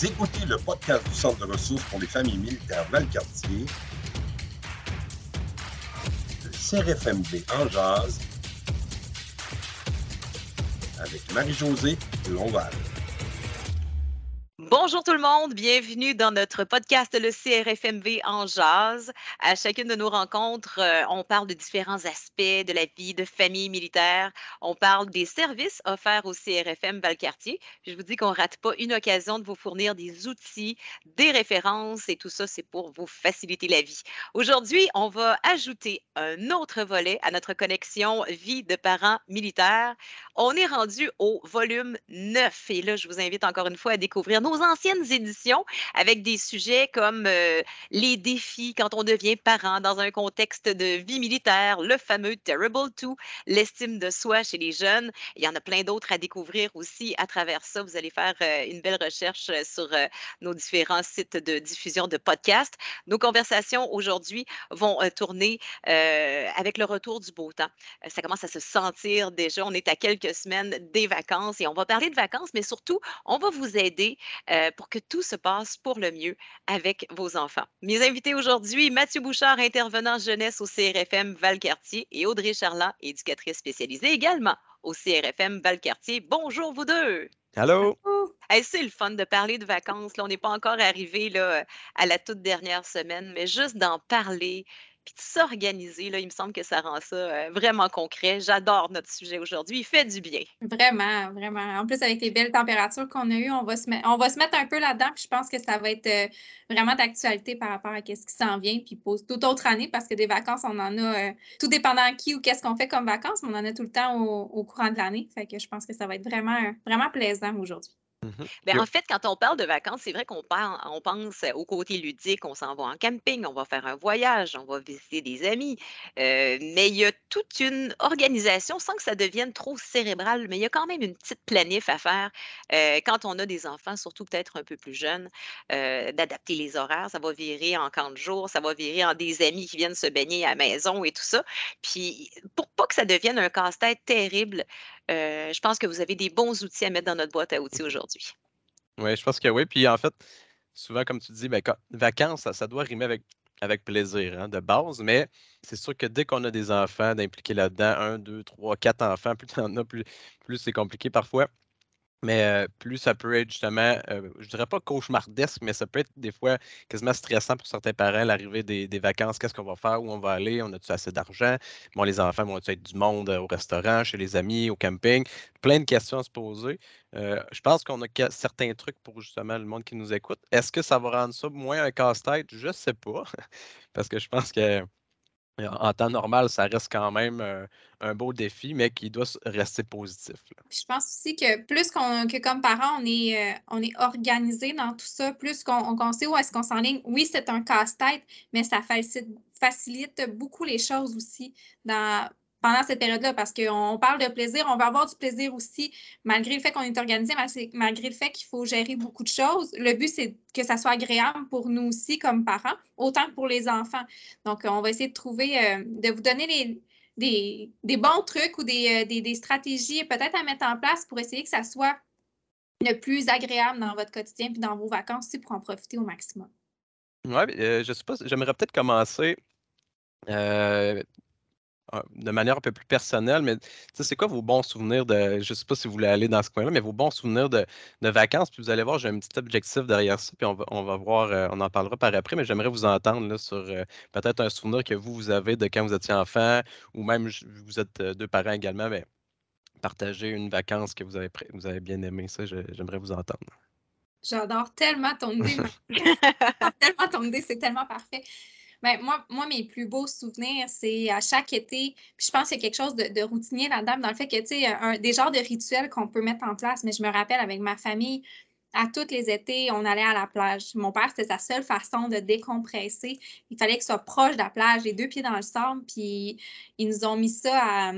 Écoutez le podcast du Centre de ressources pour les familles militaires Valcartier, le CRFMD en jazz, avec Marie-Josée Lonval. Bonjour tout le monde, bienvenue dans notre podcast le CRFMV en jazz. À chacune de nos rencontres, euh, on parle de différents aspects de la vie de famille militaire. On parle des services offerts au CRFM Valcartier. Je vous dis qu'on rate pas une occasion de vous fournir des outils, des références et tout ça, c'est pour vous faciliter la vie. Aujourd'hui, on va ajouter un autre volet à notre connexion vie de parents militaires. On est rendu au volume 9 et là, je vous invite encore une fois à découvrir nos anciennes éditions avec des sujets comme euh, les défis quand on devient parent dans un contexte de vie militaire, le fameux Terrible Two, l'estime de soi chez les jeunes. Il y en a plein d'autres à découvrir aussi à travers ça. Vous allez faire euh, une belle recherche euh, sur nos différents sites de diffusion de podcasts. Nos conversations aujourd'hui vont tourner avec le retour du beau temps. ça commence à se sentir déjà. On est à quelques semaines des vacances et on va parler de vacances, mais surtout, on va vous aider euh, pour que tout se passe pour le mieux avec vos enfants. Mes invités aujourd'hui, Mathieu Bouchard, intervenant jeunesse au CRFM Valcartier et Audrey Charland, éducatrice spécialisée également au CRFM Valcartier. Bonjour vous deux. Allô? c'est le fun de parler de vacances. Là, on n'est pas encore arrivé là, à la toute dernière semaine, mais juste d'en parler, puis de s'organiser, là, il me semble que ça rend ça euh, vraiment concret. J'adore notre sujet aujourd'hui. Il fait du bien. Vraiment, vraiment. En plus, avec les belles températures qu'on a eues, on va se, on va se mettre un peu là-dedans. Puis je pense que ça va être euh, vraiment d'actualité par rapport à ce qui s'en vient. Puis pour toute autre année, parce que des vacances, on en a, euh, tout dépendant qui ou qu'est-ce qu'on fait comme vacances, on en a tout le temps au, au courant de l'année. Fait que je pense que ça va être vraiment, vraiment plaisant aujourd'hui. Mmh ben, en fait, quand on parle de vacances, c'est vrai qu'on on pense au côté ludique, on s'en va en camping, on va faire un voyage, on va visiter des amis. Euh, mais il y a toute une organisation sans que ça devienne trop cérébral, mais il y a quand même une petite planif à faire euh, quand on a des enfants, surtout peut-être un peu plus jeunes, euh, d'adapter les horaires. Ça va virer en camp de jour, ça va virer en des amis qui viennent se baigner à la maison et tout ça. Puis pour pas que ça devienne un casse-tête terrible, euh, je pense que vous avez des bons outils à mettre dans notre boîte à outils aujourd'hui. Oui, je pense que oui. Puis en fait, souvent, comme tu dis, ben, vacances, ça, doit rimer avec, plaisir hein, de base, mais c'est sûr que dès qu'on a des enfants, d'impliquer là-dedans, un, deux, trois, quatre enfants, plus tu en as, plus, plus c'est compliqué parfois. Mais plus ça peut être justement, je dirais pas cauchemardesque, mais ça peut être des fois quasiment stressant pour certains parents, l'arrivée des, vacances. Qu'est-ce qu'on va faire? Où on va aller? On a-tu assez d'argent? Bon, les enfants vont être du monde au restaurant, chez les amis, au camping? Plein de questions à se poser. je pense qu'on a certains trucs pour justement le monde qui nous écoute. Est-ce que ça va rendre ça moins un casse-tête? Je ne sais pas. Parce que je pense que en temps normal, ça reste quand même euh, un beau défi, mais qui doit rester positif. Je pense aussi que plus qu'on, que comme parents, on est, euh, on est organisé dans tout ça, plus qu'on, sait où est-ce qu'on s'enligne. Oui, c'est un casse-tête, mais ça facilite, facilite beaucoup les choses aussi dans, pendant cette période-là, parce qu'on parle de plaisir, on va avoir du plaisir aussi, malgré le fait qu'on est organisé, malgré le fait qu'il faut gérer beaucoup de choses. Le but, c'est que ça soit agréable pour nous aussi comme parents, autant que pour les enfants. Donc, on va essayer de trouver, euh, de vous donner les, des, bons trucs ou des, euh, des stratégies peut-être à mettre en place pour essayer que ça soit le plus agréable dans votre quotidien puis dans vos vacances aussi pour en profiter au maximum. Oui, euh, je sais pas, j'aimerais peut-être commencer ah, de manière un peu plus personnelle, mais c'est quoi vos bons souvenirs de, je ne sais pas si vous voulez aller dans ce coin-là, mais vos bons souvenirs de, vacances, puis vous allez voir, j'ai un petit objectif derrière ça, puis on va, voir, euh, on en parlera par après, mais j'aimerais vous entendre sur euh, peut-être un souvenir que vous, vous avez de quand vous étiez enfant, ou même vous êtes euh, deux parents également, mais partager une vacance que vous avez, vous avez bien aimé, ça, j'aimerais vous entendre. J'adore tellement ton idée. tellement ton idée, c'est tellement parfait. Ben, moi, moi, mes plus beaux souvenirs, c'est à chaque été. Puis je pense qu'il y a quelque chose de, routinier là-dedans, dans le fait que, tu sais, des genres de rituels qu'on peut mettre en place. Mais je me rappelle avec ma famille, à tous les étés, on allait à la plage. Mon père, c'était sa seule façon de décompresser. Il fallait qu'il soit proche de la plage, les deux pieds dans le sable. Puis ils nous ont mis ça à,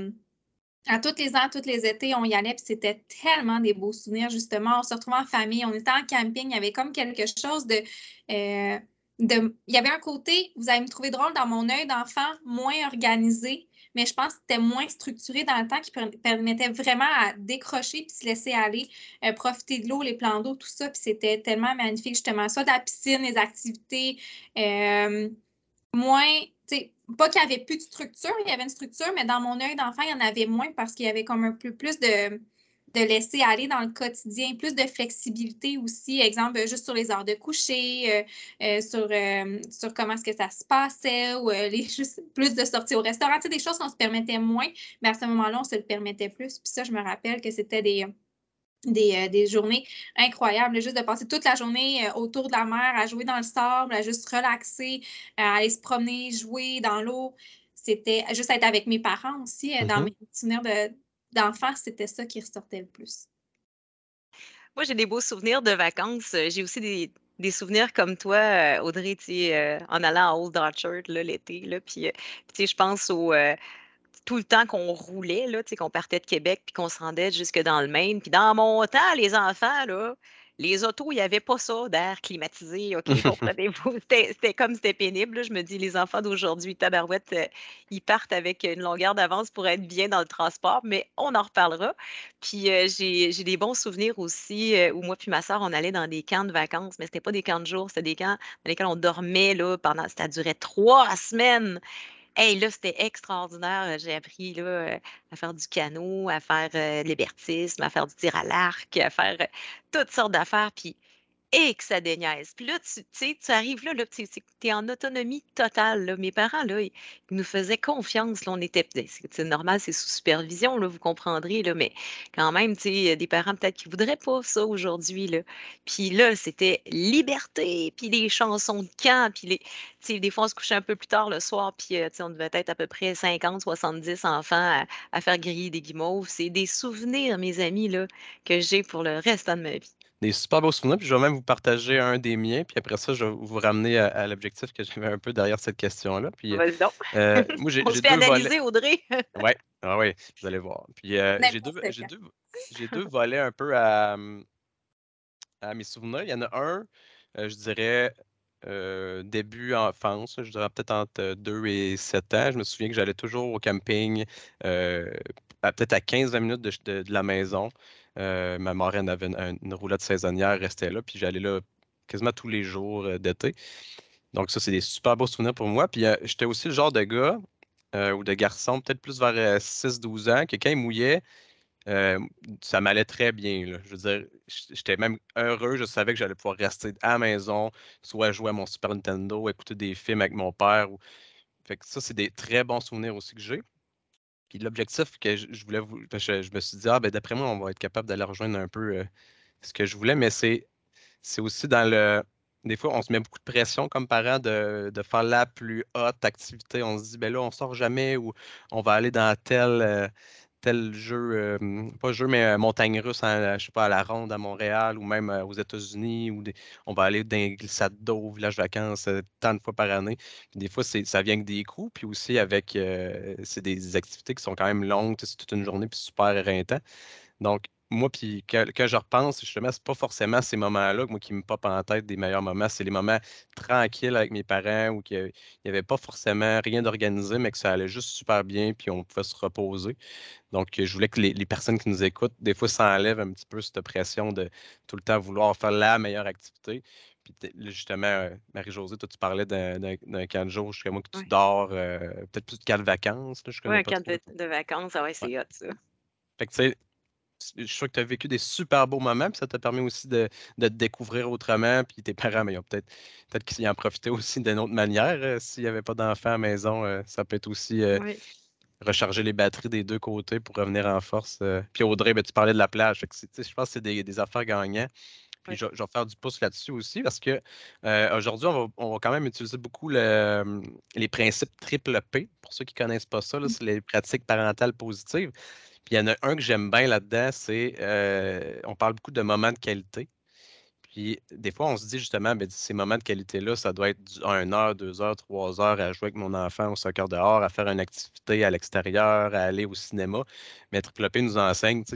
à tous les ans, tous les étés, on y allait, puis c'était tellement des beaux souvenirs, justement. On se retrouvait en famille, on était en camping, il y avait comme quelque chose de. Euh, il y avait un côté, vous allez me trouver drôle dans mon œil d'enfant, moins organisé, mais je pense que c'était moins structuré dans le temps qui permettait vraiment à décrocher puis se laisser aller, euh, profiter de l'eau, les plans d'eau, tout ça. Puis c'était tellement magnifique, justement, ça, de la piscine, les activités. Euh, moins, tu sais, pas qu'il n'y avait plus de structure, il y avait une structure, mais dans mon œil d'enfant, il y en avait moins parce qu'il y avait comme un peu plus de de laisser aller dans le quotidien, plus de flexibilité aussi, exemple, juste sur les heures de coucher, euh, euh, sur, euh, sur comment est-ce que ça se passait, ou les, juste plus de sorties au restaurant, tu sais, des choses qu'on se permettait moins, mais à ce moment-là, on se le permettait plus. Puis ça, je me rappelle que c'était des, des, journées incroyables, juste de passer toute la journée autour de la mer, à jouer dans le sable, à juste relaxer, à aller se promener, jouer dans l'eau. C'était juste être avec mes parents aussi, dans mm-hmm. mes souvenirs de d'enfants, c'était ça qui ressortait le plus. Moi, j'ai des beaux souvenirs de vacances. Euh, j'ai aussi des, souvenirs comme toi, euh, Audrey, euh, en allant à Old Orchard l'été. Puis, je pense au tout le temps qu'on roulait, qu'on partait de Québec puis qu'on se rendait jusque dans le Maine. Puis dans mon temps, les enfants, là, les autos, il n'y avait pas ça d'air climatisé, OK, comprenez-vous? C'était comme c'était pénible. Je me dis, les enfants d'aujourd'hui, tabarouette, euh, ils partent avec une longueur d'avance pour être bien dans le transport, mais on en reparlera. Puis euh, j'ai des bons souvenirs aussi euh, où moi puis ma soeur, on allait dans des camps de vacances, mais ce n'était pas des camps de jour, c'était des camps dans lesquels on dormait là, pendant, ça durait trois semaines. Hey, là, c'était extraordinaire. J'ai appris là, à faire du canot, à faire de l'hébertisme, à faire du tir à l'arc, à faire toutes sortes d'affaires. Puis et que ça déniaise. Puis là, tu tu arrives là, là tu es en autonomie totale. Mes parents, là, ils, nous faisaient confiance. Là, était, ben, c'est normal, c'est sous supervision, là, vous comprendrez, là, mais quand même, tu sais, des parents peut-être qui voudraient pas ça aujourd'hui. Là. Puis là, c'était liberté, puis les chansons de camp, puis les, des fois, on se couchait un peu plus tard le soir, puis euh, on devait être à peu près 50, 70 enfants à, faire griller des guimauves. C'est des souvenirs, mes amis, là, que j'ai pour le reste de ma vie des super beaux souvenirs. Puis je vais même vous partager un des miens. Puis après ça, je vais vous ramener à, l'objectif que j'avais un peu derrière cette question-là. Puis, euh, moi, j'ai, On se fait analyser, Audrey. oui, ah, ouais, vous allez voir. Puis euh, j'ai, deux, j'ai, deux, j'ai deux volets un peu à, à mes souvenirs. Il y en a un, euh, je dirais, euh, début enfance, je dirais peut-être entre 2 et 7 ans. Je me souviens que j'allais toujours au camping, peut-être à 15-20 minutes de, de, la maison. Euh, ma marraine avait une, une, roulotte saisonnière, restait là, puis j'allais là quasiment tous les jours euh, d'été. Donc, ça, c'est des super beaux souvenirs pour moi. Puis, euh, j'étais aussi le genre de gars ou de garçon, peut-être plus vers 6-12 ans, que quand il mouillait, ça m'allait très bien. Je veux dire, j'étais même heureux. Je savais que j'allais pouvoir rester à la maison, soit jouer à mon Super Nintendo, écouter des films avec mon père. Fait que ça, c'est des très bons souvenirs aussi que j'ai. L'objectif que je, voulais vous. Je, me suis dit, ah, ben d'après moi, on va être capable d'aller rejoindre un peu euh, ce que je voulais, mais c'est, aussi dans le. Des fois, on se met beaucoup de pression comme parent de, faire la plus haute activité. On se dit, ben là, on sort jamais ou on va aller dans tel. Euh, tel jeu, pas jeu, mais montagne russe, à, je sais pas, à la Ronde à Montréal ou même aux États-Unis, ou on va aller dans un glissade d'eau, village vacances, tant de fois par année. des fois, ça vient avec des coûts, puis aussi avec, c'est des activités qui sont quand même longues, c'est toute une journée, puis super éreintant. Donc, moi, puis quand, je repense, justement, c'est pas forcément ces moments-là moi, qui me pop en tête des meilleurs moments. C'est les moments tranquilles avec mes parents où il n'y avait pas forcément rien d'organisé, mais que ça allait juste super bien, puis on pouvait se reposer. Donc, je voulais que les, personnes qui nous écoutent, des fois, s'enlèvent un petit peu cette pression de tout le temps vouloir faire la meilleure activité. Puis justement, euh, Marie-Josée, toi, tu parlais d'un camp de jour jusqu'à moi que tu dors, euh, peut-être plus de camp de vacances. Oui, un camp de, vacances, ah ouais, c'est hot, ça. Fait que, tu sais, je suis sûr que tu as vécu des super beaux moments, puis ça t'a permis aussi de, te découvrir autrement. Puis tes parents, mais peut-être peut qu'ils en profitaient aussi d'une autre manière. Euh, s'il n'y avait pas d'enfants à la maison, euh, ça peut être aussi euh, recharger les batteries des deux côtés pour revenir en force. Puis Audrey, ben, tu parlais de la plage. je pense que c'est des, affaires gagnantes. Puis je, vais faire du pouce là-dessus aussi parce que aujourd'hui, on va, quand même utiliser beaucoup les principes triple P. Pour ceux qui ne connaissent pas ça, mmh. c'est les pratiques parentales positives. Puis il y en a un que j'aime bien là-dedans, c'est euh, on parle beaucoup de moments de qualité. Puis des fois, on se dit justement, ben, ces moments de qualité-là, ça doit être 1 heure, 2 heures, 3 heures à jouer avec mon enfant au soccer dehors, à faire une activité à l'extérieur, à aller au cinéma. Mais Triple nous enseigne que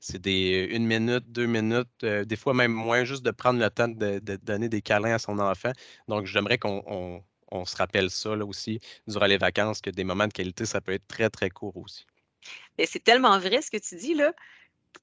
c'est des une minute, deux minutes, euh, des fois même moins, juste de prendre le temps de, donner des câlins à son enfant. Donc, j'aimerais qu'on on se rappelle ça là, aussi durant les vacances, que des moments de qualité, ça peut être très, très court aussi. Mais c'est tellement vrai ce que tu dis, là,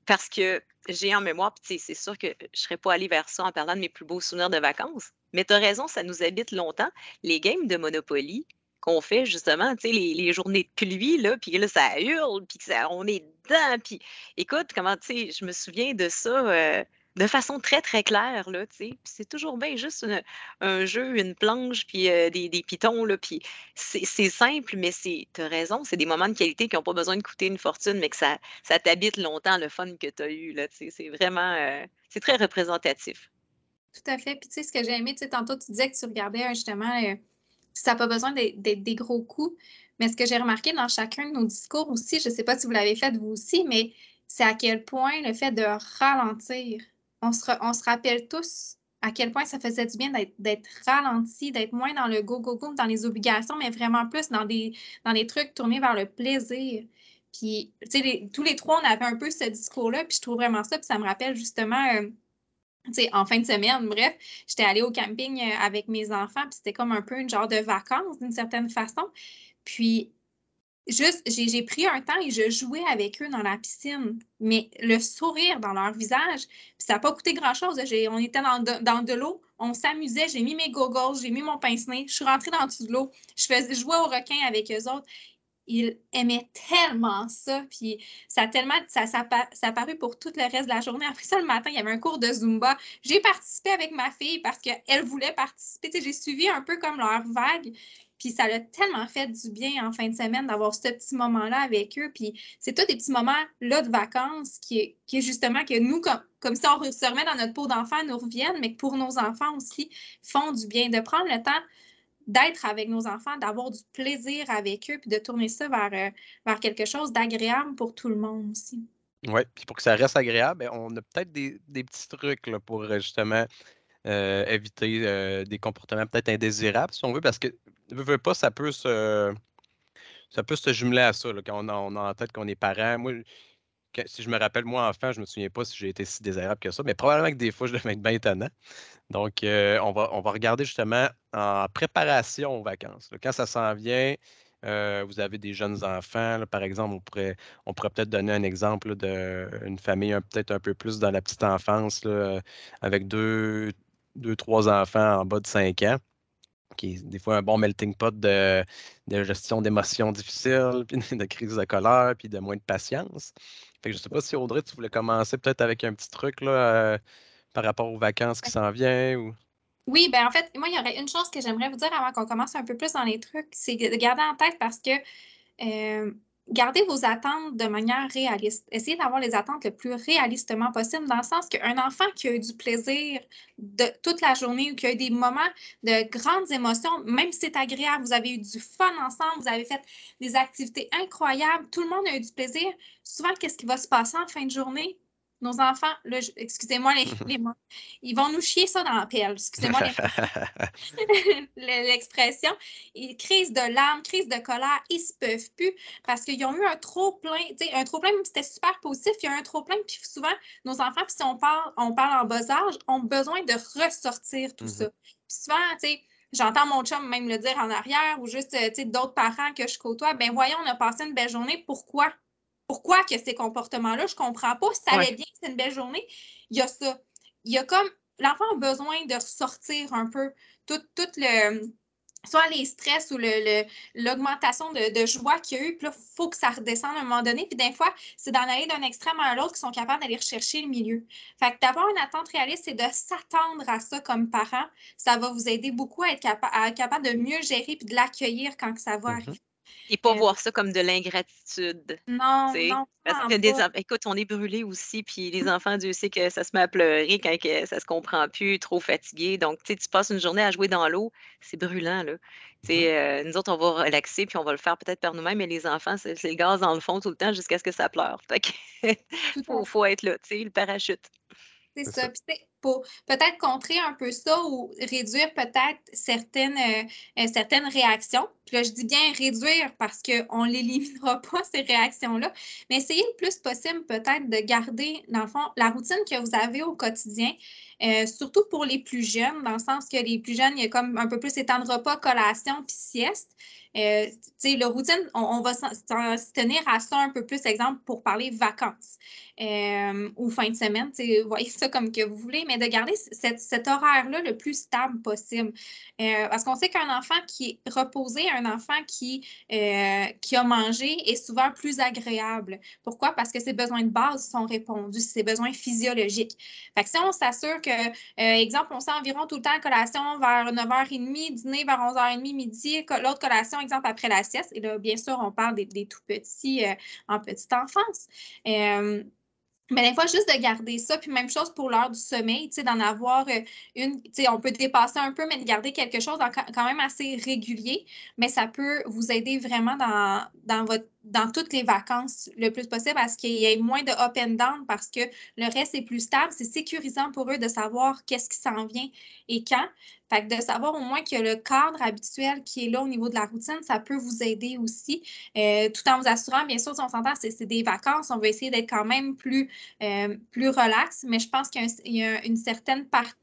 parce que j'ai en mémoire, puis c'est sûr que je ne serais pas allée vers ça en parlant de mes plus beaux souvenirs de vacances. Mais tu as raison, ça nous habite longtemps. Les games de Monopoly qu'on fait justement, tu sais, les, journées de pluie, là, puis là, ça hurle, puis on est dedans. Puis écoute, comment, tu sais, je me souviens de ça. Euh, de façon très, très claire, là, tu sais. c'est toujours bien juste un jeu, une planche, puis euh, des, des, pitons, là, puis c'est simple, mais c'est, tu as raison, c'est des moments de qualité qui n'ont pas besoin de coûter une fortune, mais que ça, t'habite longtemps, le fun que tu as eu, là, tu. C'est vraiment, euh, c'est très représentatif. Tout à fait. Puis, tu sais, ce que j'ai aimé, tu sais, tantôt, tu disais que tu regardais justement, euh, ça n'a pas besoin d'être des gros coups. Mais ce que j'ai remarqué dans chacun de nos discours aussi, je ne sais pas si vous l'avez fait vous aussi, mais c'est à quel point le fait de ralentir, on se, rappelle tous à quel point ça faisait du bien d'être ralenti, d'être moins dans le go-go-go, dans les obligations, mais vraiment plus dans des, dans des trucs tournés vers le plaisir. Puis, tu sais, tous les trois, on avait un peu ce discours-là, puis je trouve vraiment ça, puis ça me rappelle justement, euh, tu sais, en fin de semaine, bref, j'étais allée au camping euh, avec mes enfants, puis c'était comme un peu une genre de vacances d'une certaine façon. Puis, juste, j'ai pris un temps et je jouais avec eux dans la piscine. Mais le sourire dans leur visage, ça n'a pas coûté grand-chose. On était dans de, l'eau, on s'amusait, j'ai mis mes goggles, j'ai mis mon pince-nez, je suis rentrée dans de l'eau, je faisais jouer au requin avec eux autres. Ils aimaient tellement ça, puis ça a tellement, ça, ça, ça paru pour tout le reste de la journée. Après ça, le matin, il y avait un cours de Zumba. J'ai participé avec ma fille parce qu'elle voulait participer. J'ai suivi un peu comme leur vague. Puis ça l'a tellement fait du bien en fin de semaine d'avoir ce petit moment-là avec eux. Puis c'est tous des petits moments-là de vacances qui est, justement que nous, comme, comme si on se remet dans notre peau d'enfant, nous reviennent, mais que pour nos enfants aussi, font du bien. De prendre le temps d'être avec nos enfants, d'avoir du plaisir avec eux, puis de tourner ça vers, euh, vers quelque chose d'agréable pour tout le monde aussi. Oui, puis pour que ça reste agréable, ben, on a peut-être des, petits trucs pour euh, justement euh, éviter des comportements peut-être indésirables, si on veut, parce que ne veut pas, ça peut se, ça peut se jumeler à ça, quand on a, on a, en tête qu'on est parent. Moi, si je me rappelle, moi, enfant, je ne me souviens pas si j'ai été si désirable que ça, mais probablement que des fois, je devais être bien étonnant. Donc, euh, on, va, on va regarder justement en préparation aux vacances. Quand ça s'en vient, euh, vous avez des jeunes enfants, par exemple, on pourrait, on pourrait peut-être donner un exemple d'une famille peut-être un peu plus dans la petite enfance, avec deux, deux, trois enfants en bas de cinq ans qui est des fois un bon melting pot de, gestion d'émotions difficiles, puis de crise de colère, puis de moins de patience. Fait que je ne sais pas si Audrey, tu voulais commencer peut-être avec un petit truc là, euh, par rapport aux vacances qui s'en viennent ou? Oui, ben en fait, moi, il y aurait une chose que j'aimerais vous dire avant qu'on commence un peu plus dans les trucs, c'est de garder en tête parce que euh, gardez vos attentes de manière réaliste. Essayez d'avoir les attentes le plus réalistement possible, dans le sens qu'un enfant qui a eu du plaisir de toute la journée ou qui a eu des moments de grandes émotions, même si c'est agréable, vous avez eu du fun ensemble, vous avez fait des activités incroyables, tout le monde a eu du plaisir. Souvent, qu'est-ce qui va se passer en fin de journée? Nos enfants, excusez-moi les, mots, ils vont nous chier ça dans la pelle. Excusez-moi l'expression. crise de larmes, crise de colère, ils se peuvent plus parce qu'ils ont eu un trop plein, un trop plein, même si c'était super positif, il y a un trop plein, puis souvent, nos enfants, puis si on parle, on parle en bas âge, ont besoin de ressortir tout ça. Mm-hmm. Puis souvent, tu sais, j'entends mon chum même le dire en arrière ou juste, d'autres parents que je côtoie, ben voyons, on a passé une belle journée, pourquoi? Pourquoi que ces comportements-là, je ne comprends pas. Si ça allait bien, c'est une belle journée. Il y a ça. Il y a comme l'enfant a besoin de ressortir un peu tout, le soit les stress ou l'augmentation de, joie qu'il y a eu, puis là, il faut que ça redescende à un moment donné. Puis des fois, c'est d'en aller d'un extrême à l'autre qui sont capables d'aller rechercher le milieu. Fait que d'avoir une attente réaliste, c'est de s'attendre à ça comme parent. Ça va vous aider beaucoup à être capable de mieux gérer puis de l'accueillir quand ça va mm-hmm. arriver. Et pas voir ça comme de l'ingratitude. Non, non. Parce que des, écoute, on est brûlé aussi, puis les enfants, Dieu sait que ça se met à pleurer quand que ça se comprend plus, trop fatigué. Donc, tu passes une journée à jouer dans l'eau, c'est brûlant, là. Mmh euh, nous autres, on va relaxer, puis on va le faire peut-être par nous-mêmes, mais les enfants, c'est le gaz dans le fond tout le temps jusqu'à ce que ça pleure. Fait que faut, faut être là, tu sais, le parachute. C'est ça. Pour peut-être contrer un peu ça ou réduire peut-être certaines, euh, certaines réactions. Puis là, je dis bien réduire parce qu'on n'éliminera pas ces réactions-là, mais essayez le plus possible peut-être de garder, dans le fond, la routine que vous avez au quotidien. Euh, surtout pour les plus jeunes, dans le sens que les plus jeunes, il y a comme un peu plus étant de repas, collation puis sieste. Euh, le routine, on, va se tenir à ça un peu plus, exemple, pour parler vacances euh, ou fin de semaine. Vous voyez ça comme que vous voulez, mais de garder cet horaire-là le plus stable possible. Euh, parce qu'on sait qu'un enfant qui est reposé, un enfant qui, qui a mangé est souvent plus agréable. Pourquoi? Parce que ses besoins de base sont répondus, ses besoins physiologiques. Fait que si on s'assure que, exemple, on sait environ tout le temps collation vers 9h30, dîner vers 11h30, midi, l'autre collation exemple, après la sieste. Et là, bien sûr, on parle des, tout petits euh, en petite enfance. Euh, mais des fois, juste de garder ça, puis même chose pour l'heure du sommeil, tu sais, d'en avoir euh, une, tu sais, on peut dépasser un peu, mais de garder quelque chose quand même assez régulier, mais ça peut vous aider vraiment dans, dans, votre, dans toutes les vacances le plus possible à ce qu'il y ait moins de up and down parce que le reste est plus stable. C'est sécurisant pour eux de savoir qu'est-ce qui s'en vient et quand. Fait que de savoir au moins que le cadre habituel qui est là au niveau de la routine, ça peut vous aider aussi, euh, tout en vous assurant, bien sûr, si on s'entend, c'est des vacances, on va essayer d'être quand même plus, euh, plus relax, mais je pense qu'il y, a une certaine partie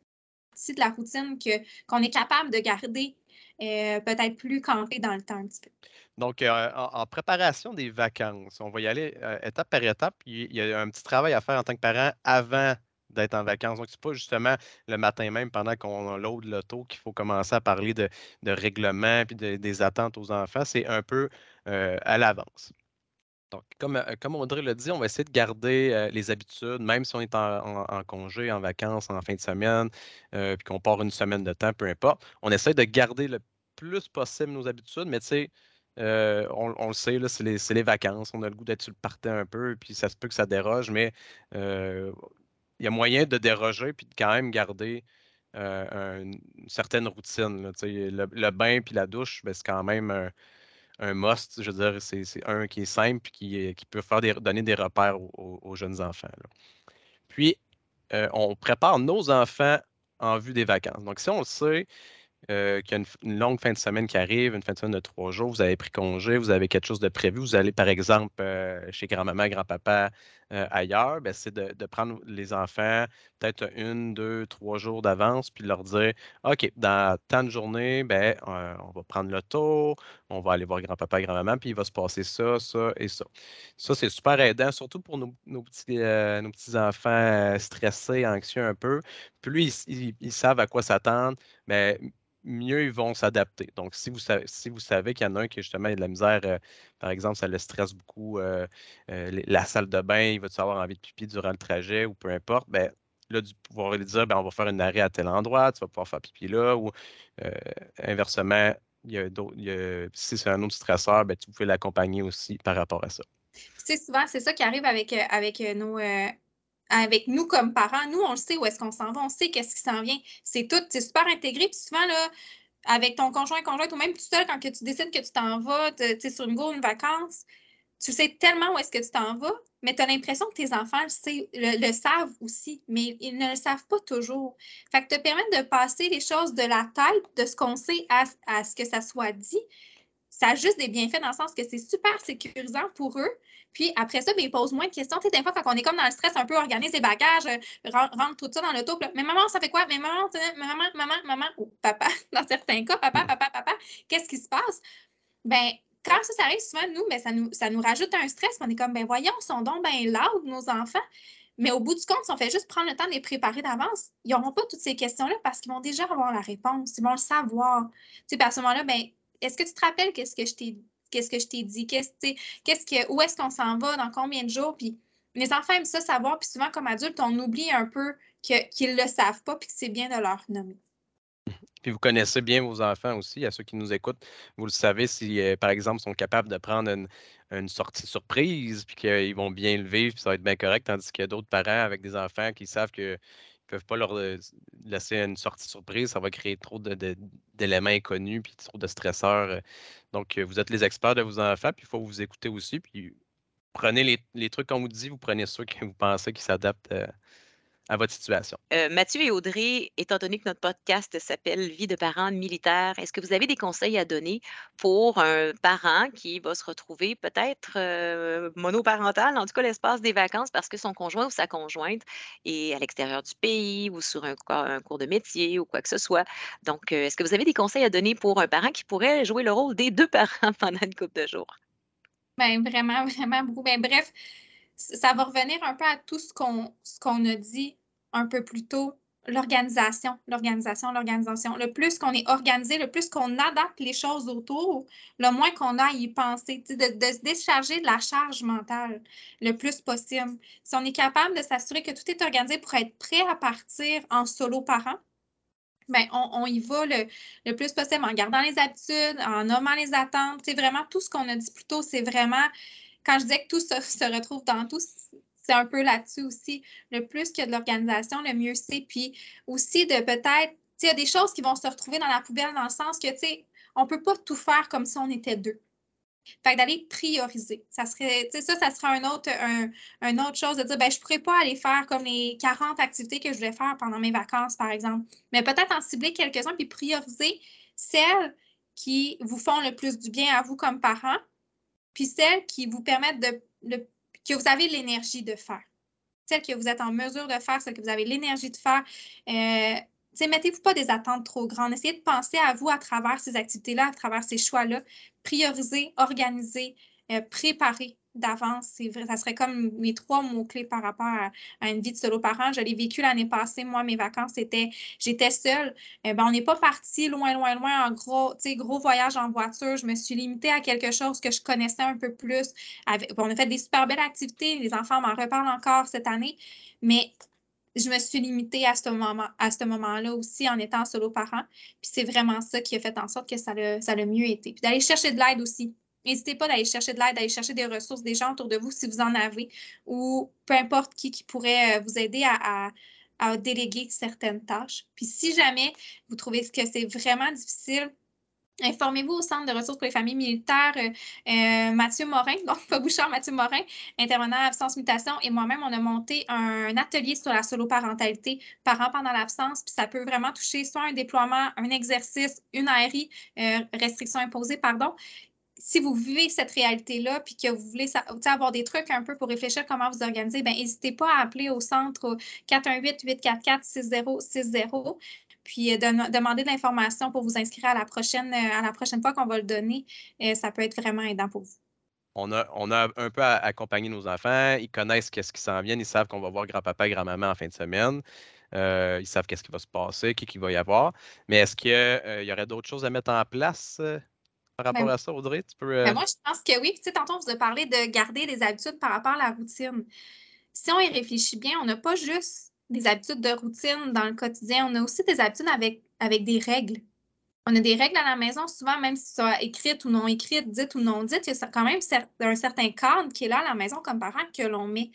de la routine qu'on est capable de garder euh, peut-être plus campée dans le temps un petit peu. Donc, en, préparation des vacances, on va y aller étape par étape. Il y a un petit travail à faire en tant que parent avant d'être en vacances. Donc, ce n'est pas justement le matin même pendant qu'on load l'auto qu'il faut commencer à parler de, de règlement et des attentes aux enfants. C'est un peu euh, à l'avance. Donc, comme, euh, comme Audrey l'a dit, on va essayer de garder euh, les habitudes, même si on est en, congé, en vacances, en fin de semaine, puis qu'on part une semaine de temps, peu importe. On essaie de garder le plus possible nos habitudes, mais tu sais, on, le sait, c'est les, vacances, on a le goût d'être sur le party un peu, puis ça se peut que ça déroge, mais il y a moyen de déroger puis de quand même garder euh, une certaine routine. le, bain puis la douche, ben, c'est quand même un, must. Je veux dire, c'est un qui est simple et qui, peut faire donner des repères aux, jeunes enfants. Puis, euh, on prépare nos enfants en vue des vacances. Donc, si on le sait, euh, qu'il y a une, longue fin de semaine qui arrive, une fin de semaine de trois jours, vous avez pris congé, vous avez quelque chose de prévu, vous allez par exemple euh, chez grand-maman, grand-papa euh, ailleurs, ben, c'est de, prendre les enfants peut-être une, deux, trois jours d'avance, puis leur dire OK, dans tant de journées, ben, on va prendre le tour, on va aller voir grand-papa, grand-maman, puis il va se passer ça, ça et ça. Ça, c'est super aidant, surtout pour nos, petits, nos petits enfants stressés, anxieux un peu. Plus ils, ils savent à quoi s'attendre, mais ben, mieux ils vont s'adapter. Donc, si vous savez, si vous savez qu'il y en a un qui justement a de la misère, euh, par exemple, ça le stresse beaucoup, euh, euh, la salle de bain, il va avoir envie de pipi durant le trajet ou peu importe, ben, là, du pouvoir lui dire, ben, on va faire une arrêt à tel endroit, tu vas pouvoir faire pipi là, ou inversement, il y a si c'est un autre stresseur, ben, tu pouvez l'accompagner aussi par rapport à ça. C'est souvent, c'est ça qui arrive avec, avec nos, avec nous comme parents, nous, on le sait où est-ce qu'on s'en va, on sait qu'est-ce qui s'en vient. C'est tout, c'est super intégré. Puis souvent, là, avec ton conjoint, conjointe, ou même tout seul, quand que tu décides que tu t'en vas, tu sur une go, une vacance, tu sais tellement où est-ce que tu t'en vas, mais tu as l'impression que tes enfants le, savent aussi, mais ils ne le savent pas toujours. Fait que te permettre de passer les choses de la tête, de ce qu'on sait à, à ce que ça soit dit, ça a juste des bienfaits dans le sens que c'est super sécurisant pour eux. Puis après ça, ben, ils posent moins de questions. Tu des fois, quand on est comme dans le stress, un peu organise les bagages, euh, rentre tout ça dans l'auto. Mais maman, ça fait quoi? Mais maman, maman, maman, maman, ou papa, dans certains cas, papa, papa, papa, qu'est-ce qui se passe? Ben, quand ça, ça arrive souvent, nous, ben, ça, nous, ça nous rajoute un stress. On est comme, ben voyons, sont donc bien loud, nos enfants. Mais au bout du compte, si on fait juste prendre le temps de les préparer d'avance, ils n'auront pas toutes ces questions-là parce qu'ils vont déjà avoir la réponse. Ils vont le savoir. Tu sais, à ce moment-là, ben, est-ce que tu te rappelles qu'est-ce que je t'ai qu'est-ce que je t'ai dit, qu'est-ce, que, où est-ce qu'on s'en va, dans combien de jours, puis les enfants aiment ça savoir, puis souvent comme adulte, on oublie un peu qu'ils ne le savent pas, puis que c'est bien de leur nommer. Puis vous connaissez bien vos enfants aussi, à ceux qui nous écoutent. Vous le savez si, euh, par exemple, sont capables de prendre une, sortie surprise, puis qu'ils vont bien le vivre, puis ça va être bien correct, tandis qu'il y a d'autres parents avec des enfants qui savent que peuvent pas leur euh, laisser une sortie surprise, ça va créer trop d'éléments inconnus puis trop de stresseurs. Euh. Donc, euh, vous êtes les experts de vos enfants, puis il faut vous écouter aussi. Puis prenez les, trucs qu'on vous dit, vous prenez ceux que vous pensez qui s'adaptent à votre situation. Euh, Mathieu et Audrey, étant donné que notre podcast s'appelle Vie de parents militaires, est-ce que vous avez des conseils à donner pour un parent qui va se retrouver peut-être euh, monoparental, en tout cas l'espace des vacances, parce que son conjoint ou sa conjointe est à l'extérieur du pays ou sur un, un, cours de métier ou quoi que ce soit? Donc, euh, est-ce que vous avez des conseils à donner pour un parent qui pourrait jouer le rôle des deux parents pendant une couple de jours? Bien, vraiment, vraiment beaucoup. Bien, bref, ça va revenir un peu à tout ce qu'on a dit un peu plus tôt. L'organisation, l'organisation, l'organisation. Le plus qu'on est organisé, le plus qu'on adapte les choses autour, le moins qu'on a à y penser, de, se décharger de la charge mentale le plus possible. Si on est capable de s'assurer que tout est organisé pour être prêt à partir en solo parent, Bien, on, y va le, le, plus possible en gardant les habitudes, en nommant les attentes. C'est vraiment tout ce qu'on a dit plus tôt, c'est vraiment quand je disais que tout se, retrouve dans tout, c'est un peu là-dessus aussi. Le plus qu'il y a de l'organisation, le mieux c'est. Puis aussi de peut-être, il y a des choses qui vont se retrouver dans la poubelle dans le sens que, tu sais, on ne peut pas tout faire comme si on était deux. Fait d'aller prioriser. Ça serait, ça, ça serait un autre, un, autre chose de dire, ben, je ne pourrais pas aller faire comme les 40 activités que je voulais faire pendant mes vacances, par exemple. Mais peut-être en cibler quelques-uns puis prioriser celles qui vous font le plus du bien à vous comme parents, puis celles qui vous permettent de, que vous avez l'énergie de faire. Celles que vous êtes en mesure de faire, celles que vous avez l'énergie de faire. Euh, mettez-vous pas des attentes trop grandes. Essayez de penser à vous à travers ces activités-là, à travers ces choix-là. Prioriser, organiser, euh, préparer d'avance. Ça serait comme mes trois mots-clés par rapport à, une vie de solo parent. Je l'ai vécu l'année passée. Moi, mes vacances, c'était j'étais seule. Eh ben, on n'est pas parti loin, loin, loin en gros, gros voyage en voiture. Je me suis limitée à quelque chose que je connaissais un peu plus. on a fait des super belles activités. Les enfants m'en reparlent encore cette année. Mais je me suis limitée à ce moment-là aussi en étant solo parent. Puis c'est vraiment ça qui a fait en sorte que ça a, ça a mieux été. Puis d'aller chercher de l'aide aussi. N'hésitez pas d'aller chercher de l'aide, d'aller chercher des ressources, des gens autour de vous si vous en avez, ou peu importe qui, qui pourrait euh, vous aider à, déléguer certaines tâches. Puis si jamais vous trouvez que c'est vraiment difficile, Informez-vous au Centre de ressources pour les familles militaires, euh, euh, Mathieu Morin, donc pas Bouchard, Mathieu Morin, intervenant à absence mutation, et moi-même, on a monté un atelier sur la solo-parentalité, parents pendant l'absence, puis ça peut vraiment toucher soit un déploiement, un exercice, une ARI, restriction imposée, pardon, si vous vivez cette réalité-là, puis que vous voulez avoir des trucs un peu pour réfléchir comment vous organiser, ben n'hésitez pas à appeler au centre 418-844-6060 puis euh, demander de l'information pour vous inscrire à la prochaine, euh, à la prochaine fois qu'on va le donner. Euh, ça peut être vraiment aidant pour vous. On a, on a un peu accompagné nos enfants. Ils connaissent qu'est-ce qui s'en vient. Ils savent qu'on va voir grand-papa et grand-maman en fin de semaine. ils savent qu'est-ce qui va se passer, qui, qui va y avoir. Mais est-ce qu'il y aurait d'autres choses à mettre en place? Par ben rapport à ça, Audrey? Tu peux, ben, moi, je pense que oui. Tu sais, tantôt, on vous a parlé de garder des habitudes par rapport à la routine. Si on y réfléchit bien, on n'a pas juste des habitudes de routine dans le quotidien, on a aussi des habitudes avec, avec des règles. On a des règles à la maison, souvent, même si ça écrites ou non écrites, dites ou non dites, il y a quand même un certain cadre qui est là à la maison comme parent que l'on met.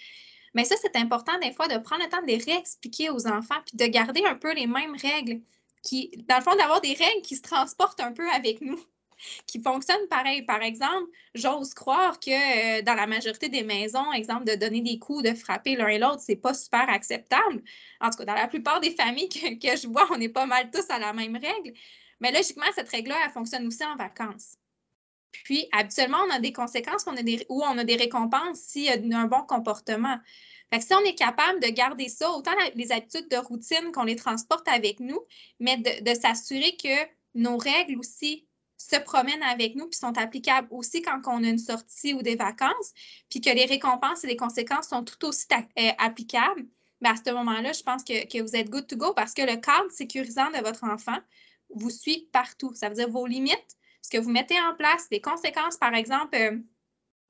Mais ça, c'est important des fois de prendre le temps de les réexpliquer aux enfants puis de garder un peu les mêmes règles qui, dans le fond, d'avoir des règles qui se transportent un peu avec nous qui fonctionnent pareil. Par exemple, j'ose croire que euh, dans la majorité des maisons, exemple, de donner des coups, de frapper l'un et l'autre, c'est pas super acceptable. En tout cas, dans la plupart des familles que, que je vois, on est pas mal tous à la même règle. Mais logiquement, cette règle-là, elle fonctionne aussi en vacances. Puis, habituellement, on a des conséquences on a des, ou on a des récompenses s'il y a un bon comportement. Fait que si on est capable de garder ça, autant les habitudes de routine qu'on les transporte avec nous, mais de, de s'assurer que nos règles aussi se promènent avec nous puis sont applicables aussi quand on a une sortie ou des vacances, puis que les récompenses et les conséquences sont tout aussi euh, applicables, mais à ce moment-là, je pense que, vous êtes good to go parce que le cadre sécurisant de votre enfant vous suit partout. Ça veut dire vos limites, ce que vous mettez en place, les conséquences, par exemple. Euh,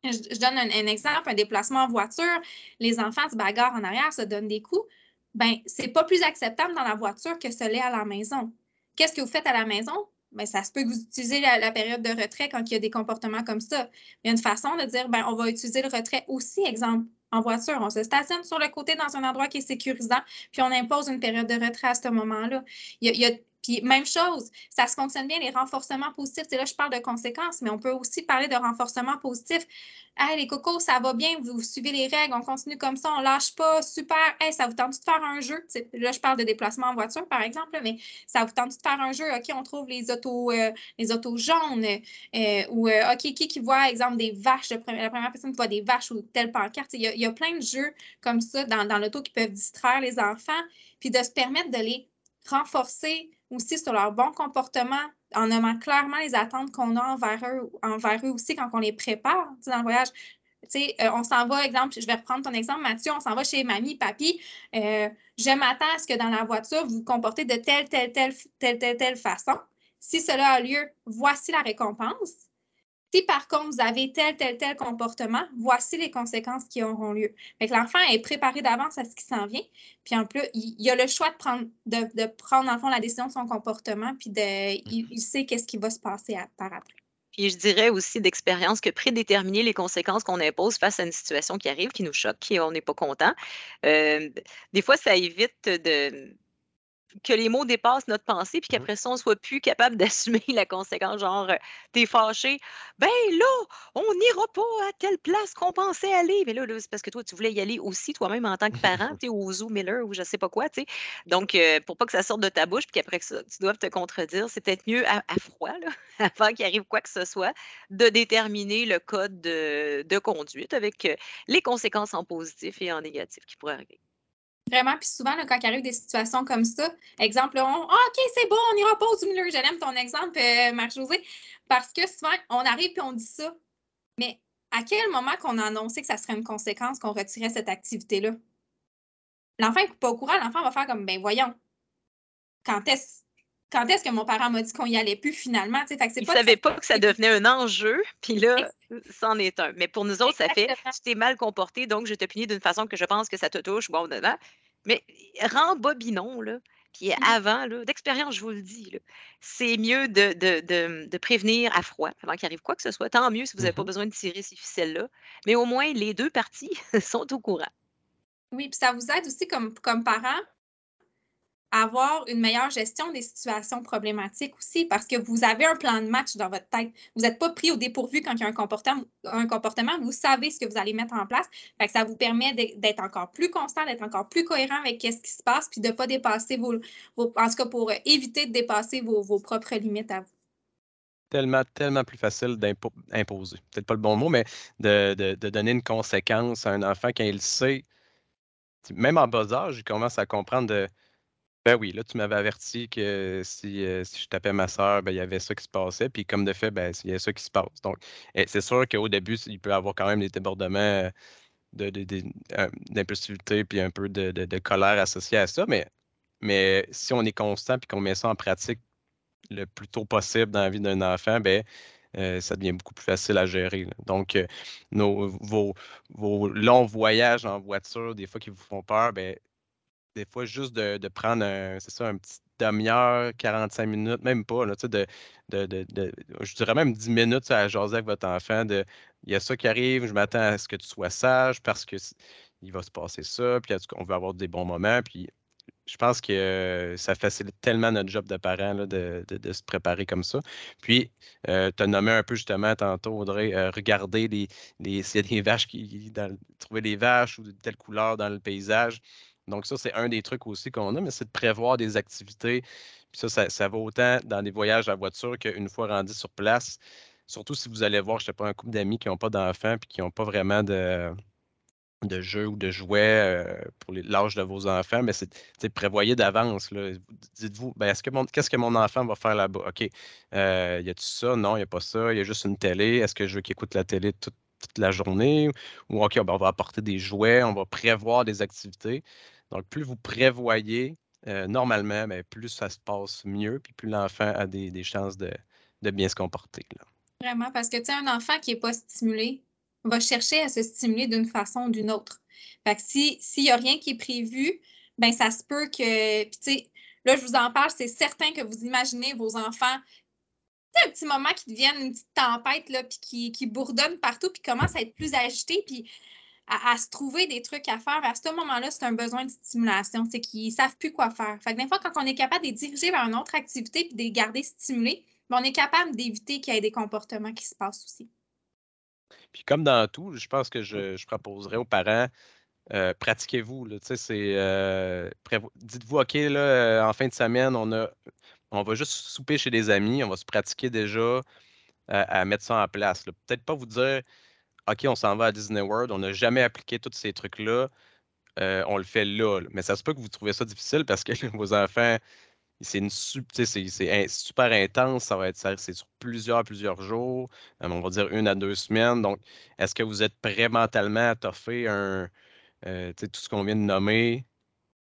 je, donne un, exemple, un déplacement en voiture, les enfants se bagarrent en arrière, se donnent des coups. Ben, c'est pas plus acceptable dans la voiture que ce l'est à la maison. Qu'est-ce que vous faites à la maison? Ben, ça se peut que vous utilisez la, période de retrait quand il y a des comportements comme ça. Il y a une façon de dire, ben, on va utiliser le retrait aussi, exemple, en voiture. On se stationne sur le côté dans un endroit qui est sécurisant, puis on impose une période de retrait à ce moment-là. Il y a, Puis même chose, ça se fonctionne bien, les renforcements positifs. C'est là, je parle de conséquences, mais on peut aussi parler de renforcement positif. Hey, les cocos, ça va bien, vous suivez les règles, on continue comme ça, on lâche pas, super. Hey, ça vous tente de faire un jeu? là, je parle de déplacement en voiture, par exemple, mais ça vous tente de faire un jeu? OK, on trouve les autos, euh, les autos jaunes. Euh, ou euh, OK, qui, qui voit, exemple, des vaches, la première personne voit des vaches ou telle pancarte. Il y, a, il y a plein de jeux comme ça dans, dans l'auto qui peuvent distraire les enfants, puis de se permettre de les renforcer aussi sur leur bon comportement en nommant clairement les attentes qu'on a envers eux, envers eux aussi quand on les prépare dans le voyage. Euh, on s'en va, exemple, je vais reprendre ton exemple, Mathieu, on s'en va chez mamie, papy. Euh, je m'attends à ce que dans la voiture, vous vous comportez de telle, telle, telle, telle, telle, telle façon. Si cela a lieu, voici la récompense. Si par contre vous avez tel, tel, tel comportement, voici les conséquences qui auront lieu. l'enfant est préparé d'avance à ce qui s'en vient. Puis en plus, il, a le choix de prendre, de, prendre en fond la décision de son comportement, puis de, il, mm-hmm. sait qu'est-ce qui va se passer par après. Puis je dirais aussi d'expérience que prédéterminer les conséquences qu'on impose face à une situation qui arrive, qui nous choque, qui on n'est pas content, euh, des fois, ça évite de, que les mots dépassent notre pensée, puis mmh qu'après ça, on soit plus capable d'assumer la conséquence, genre, euh, t'es fâché, ben là, on n'ira pas à telle place qu'on pensait aller. Mais là, c'est parce que toi, tu voulais y aller aussi, toi-même, en tant que parent, tu au Zoo Miller ou je sais pas quoi, tu sais. Donc, euh, pour pas que ça sorte de ta bouche, puis qu'après ça, tu doives te contredire, c'est peut-être mieux à, froid, là, avant qu'il arrive quoi que ce soit, de déterminer le code de, de conduite avec euh, les conséquences en positif et en négatif qui pourraient arriver. Vraiment, puis souvent, quand il arrive des situations comme ça, exemple, on, ah, OK, c'est bon, on ira pas au Miller. J'aime ton exemple, euh, Marc-José, parce que souvent, on arrive et on dit ça. Mais à quel moment qu'on a annoncé que ça serait une conséquence qu'on retirait cette activité-là? L'enfant n'est pas au courant, l'enfant va faire comme, ben voyons, quand est-ce quand est-ce que mon parent m'a dit qu'on y allait plus finalement? il ne savait pas que ça devenait un enjeu, puis là, c'en est un. Mais pour nous autres, ça fait tu t'es mal comporté, donc je te punis d'une façon que je pense que ça te touche. Bon, dedans. Mais rembobinons, là. Puis mmh avant, d'expérience, je vous le dis, c'est mieux de, de, prévenir à froid avant qu'il arrive quoi que ce soit. Tant mieux si vous n'avez pas mmh besoin de tirer ces ficelles-là. Mais au moins, les deux parties sont au courant. Oui, puis ça vous aide aussi comme, comme parent avoir une meilleure gestion des situations problématiques aussi, parce que vous avez un plan de match dans votre tête. Vous n'êtes pas pris au dépourvu quand il y a un comportement, un comportement, vous savez ce que vous allez mettre en place. Ça vous permet d'être encore plus constant, d'être encore plus cohérent avec ce qui se passe, puis de ne pas dépasser vos, vos, En tout cas, pour éviter de dépasser vos, vos propres limites à vous tellement, tellement plus facile d'imposer. Peut-être pas le bon mot, mais de, de, de, donner une conséquence à un enfant quand il sait. Même en bas âge, il commence à comprendre de ben oui, là, tu m'avais averti que si, euh, si je tapais ma soeur, ben, il y avait ça qui se passait. Puis comme de fait, ben, il y a ça qui se passe. Donc, c'est sûr qu'au début, il peut y avoir quand même des débordements euh, euh, d'impulsivité puis un peu de, colère associés à ça. Mais, mais si on est constant puis qu'on met ça en pratique le plus tôt possible dans la vie d'un enfant, ben, ça devient beaucoup plus facile à gérer. Donc, nos, vos, vos longs voyages en voiture, des fois qui vous font peur, ben, des fois, juste de, prendre un, c'est ça, un petit demi-heure, 45 minutes, même pas, là, de, de, de, je dirais même 10 minutes à jaser avec votre enfant. De, il y a ça qui arrive, je m'attends à ce que tu sois sage parce que il va se passer ça, puis on veut avoir des bons moments. Puis je pense que ça facilite tellement notre job de parent de, se préparer comme ça. Puis, euh, tu as nommé un peu justement tantôt, Audrey, euh, regarder les, les, s'il y a des vaches qui. trouver des vaches ou de telle couleur dans le paysage. Donc, ça, c'est un des trucs aussi qu'on a, mais c'est de prévoir des activités. Puis ça, ça, va autant dans des voyages à voiture qu'une fois rendu sur place. Surtout si vous allez voir, je ne sais pas, un couple d'amis qui n'ont pas d'enfants puis qui n'ont pas vraiment de, de jeux ou de jouets euh, pour l'âge de vos enfants, mais c'est prévoyez d'avance. Dites-vous, ben, est-ce que mon, qu'est-ce que mon enfant va faire là-bas? OK. Euh, y a-tu ça? Non, il n'y a pas ça. Il y a juste une télé. Est-ce que je veux qu'il écoute la télé toute, la journée? Ou OK, ben, on va apporter des jouets, on va prévoir des activités. Donc, plus vous prévoyez, euh, normalement, ben, plus ça se passe mieux, puis plus l'enfant a des, chances de, bien se comporter. Vraiment, parce que tu sais, un enfant qui n'est pas stimulé va chercher à se stimuler d'une façon ou d'une autre. Fait que s'il n'y a rien qui est prévu, ben ça se peut que. Puis tu sais, là, je vous en parle, c'est certain que vous imaginez vos enfants un petit moment qui deviennent une petite tempête, là, puis qui, qui bourdonne partout, puis commence à être plus agité, puis à, se trouver des trucs à faire, à ce moment-là, c'est un besoin de stimulation. C'est qu'ils ne savent plus quoi faire. Fait que des fois, quand on est capable de les diriger vers une autre activité et de les garder stimulés, ben, on est capable d'éviter qu'il y ait des comportements qui se passent aussi. Puis comme dans tout, je pense que je, je proposerais aux parents, euh, pratiquez-vous. Euh, dites-vous, OK, là, euh, en fin de semaine, on, a, on va juste souper chez des amis, on va se pratiquer déjà à, mettre ça en place. Peut-être pas vous dire, OK, on s'en va à Disney World, on n'a jamais appliqué tous ces trucs-là, on le fait là, Mais ça se peut que vous trouvez ça difficile parce que vos enfants, c'est une super intense, ça va être c'est sur plusieurs, plusieurs jours, on va dire une à deux semaines. Donc, est-ce que vous êtes prêt mentalement à toffer un, euh, tout ce qu'on vient de nommer,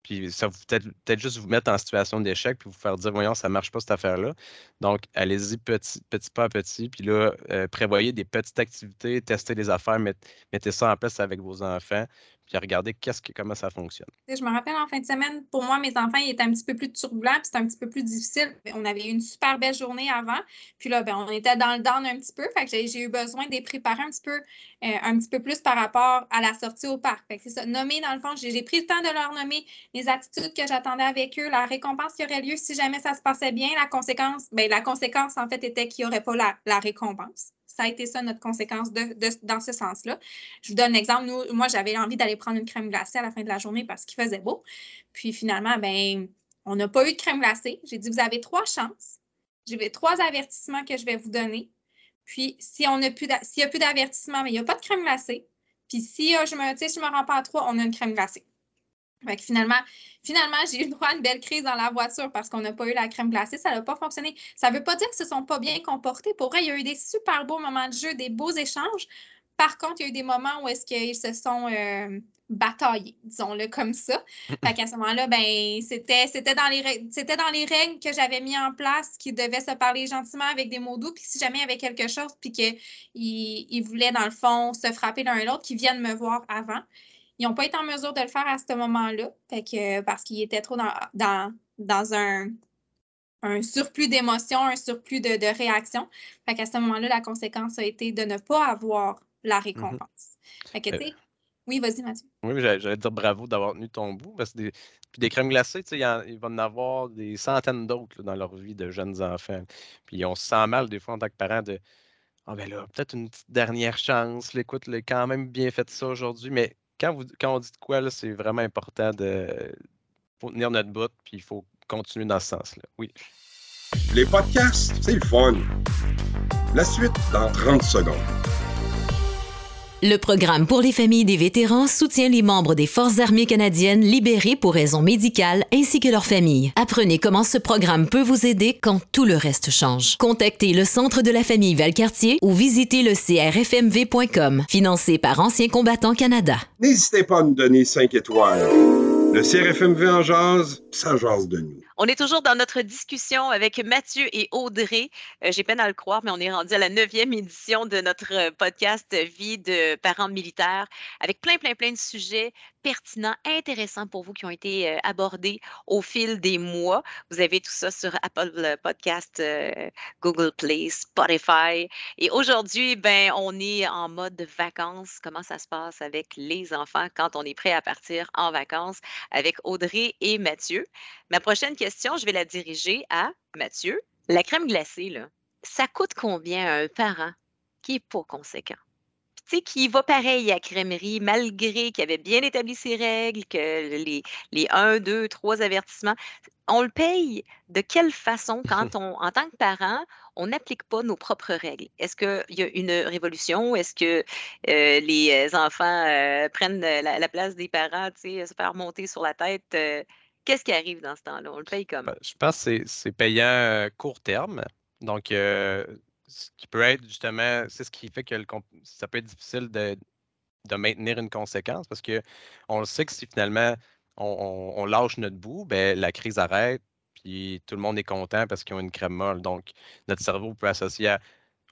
puis ça peut-être peut juste vous mettre en situation d'échec, puis vous faire dire, voyons, ça ne marche pas cette affaire-là. Donc, allez-y petit, petit pas à petit, puis là, euh, prévoyez des petites activités, testez des affaires, mettez ça en place avec vos enfants, puis regarder comment ça fonctionne. Je me rappelle en fin de semaine, pour moi, mes enfants ils étaient un petit peu plus turbulents, puis c'était un petit peu plus difficile. On avait eu une super belle journée avant, puis là, ben, on était dans le down un petit peu, fait que j'ai eu besoin de les préparer un petit peu, euh, un petit peu plus par rapport à la sortie au parc. C'est ça, nommer dans le fond, j'ai pris le temps de leur nommer les attitudes que j'attendais avec eux, la récompense qui aurait lieu si jamais ça se passait bien, la conséquence, ben, la conséquence en fait était qu'il n'y aurait pas la récompense ça a été ça notre conséquence de, dans ce sens-là. Je vous donne l'exemple. Nous, moi, j'avais envie d'aller prendre une crème glacée à la fin de la journée parce qu'il faisait beau. Puis finalement, ben, on n'a pas eu de crème glacée. J'ai dit, vous avez trois chances. J'ai trois avertissements que je vais vous donner. Puis, si on s'il n'y a plus d'avertissement, mais il n'y a pas de crème glacée. Puis, si je me, je me rends pas à trois, on a une crème glacée finalement, finalement j'ai eu droit à une belle crise dans la voiture parce qu'on n'a pas eu la crème glacée. Ça n'a pas fonctionné. Ça ne veut pas dire qu'ils ne se sont pas bien comportés. Pour vrai, il y a eu des super beaux moments de jeu, des beaux échanges. Par contre, il y a eu des moments où est-ce qu'ils se sont euh, bataillés, disons-le comme ça. Fait qu'à ce moment-là, ben, c'était, c'était, dans les, c'était dans les règles que j'avais mis en place qu'ils devaient se parler gentiment avec des mots doux. Puis si jamais il y avait quelque chose, puis qu'ils ils voulaient, dans le fond, se frapper l'un l'autre, qu'ils viennent me voir avant. Ils n'ont pas été en mesure de le faire à ce moment-là, parce qu'ils étaient trop dans, dans, dans un, un surplus d'émotions, un surplus de, de réactions. Fait qu'à ce moment-là, la conséquence a été de ne pas avoir la mmh récompense. Euh, oui, vas-y, Mathieu. Oui, j'allais dire bravo d'avoir tenu ton bout. Parce que des, puis des crèmes glacées, il, il va en avoir des centaines d'autres dans leur vie de jeunes enfants. Puis on se sent mal des fois en tant que parent de Ah ben là, peut-être une petite dernière chance. L'écoute, a quand même bien fait ça aujourd'hui, mais quand, vous, on dit de quoi, c'est vraiment important de tenir notre bout, puis il faut continuer dans ce sens-là. Oui. Les podcasts, c'est le fun. La suite dans 30 secondes. Le programme pour les familles des vétérans soutient les membres des Forces armées canadiennes libérés pour raisons médicales ainsi que leurs familles. Apprenez comment ce programme peut vous aider quand tout le reste change. Contactez le Centre de la famille Valcartier ou visitez le crfmv.com, financé par Anciens combattants Canada. N'hésitez pas à nous donner 5 étoiles. Le CRFMV en jazz, ça jase de nous. On est toujours dans notre discussion avec Mathieu et Audrey. Euh, j'ai peine à le croire, mais on est rendu à la neuvième édition de notre euh, podcast Vie de parents militaires avec plein, plein, plein de sujets pertinents, intéressants pour vous qui ont été euh, abordés au fil des mois. Vous avez tout ça sur Apple Podcast, Google Play, Spotify. Et aujourd'hui, ben, on est en mode vacances. Comment ça se passe avec les enfants quand on est prêt à partir en vacances avec Audrey et Mathieu? Ma prochaine question, je vais la diriger à Mathieu. La crème glacée, là, ça coûte combien à un parent qui n'est pas conséquent? Tu sais, qui va pareil à crèmerie, malgré qu'il avait bien établi ses règles, que les, les 1, 2, 3 avertissements, on le paye de quelle façon quand on, en tant que parent, on n'applique pas nos propres règles? Est-ce qu'il y a une révolution? Est-ce que euh, les enfants euh, prennent la, place des parents, tu sais, se faire monter sur la tête? Euh, Qu'est-ce qui arrive dans ce temps-là? On le paye comment? Ben, je pense que c'est payant court terme. Donc, ce qui peut être justement, c'est ce qui fait que ça peut être difficile de, maintenir une conséquence parce qu'on le sait que si finalement on, lâche notre bout, ben, la crise arrête, puis tout le monde est content parce qu'ils ont une crème molle. Donc, notre cerveau peut associer à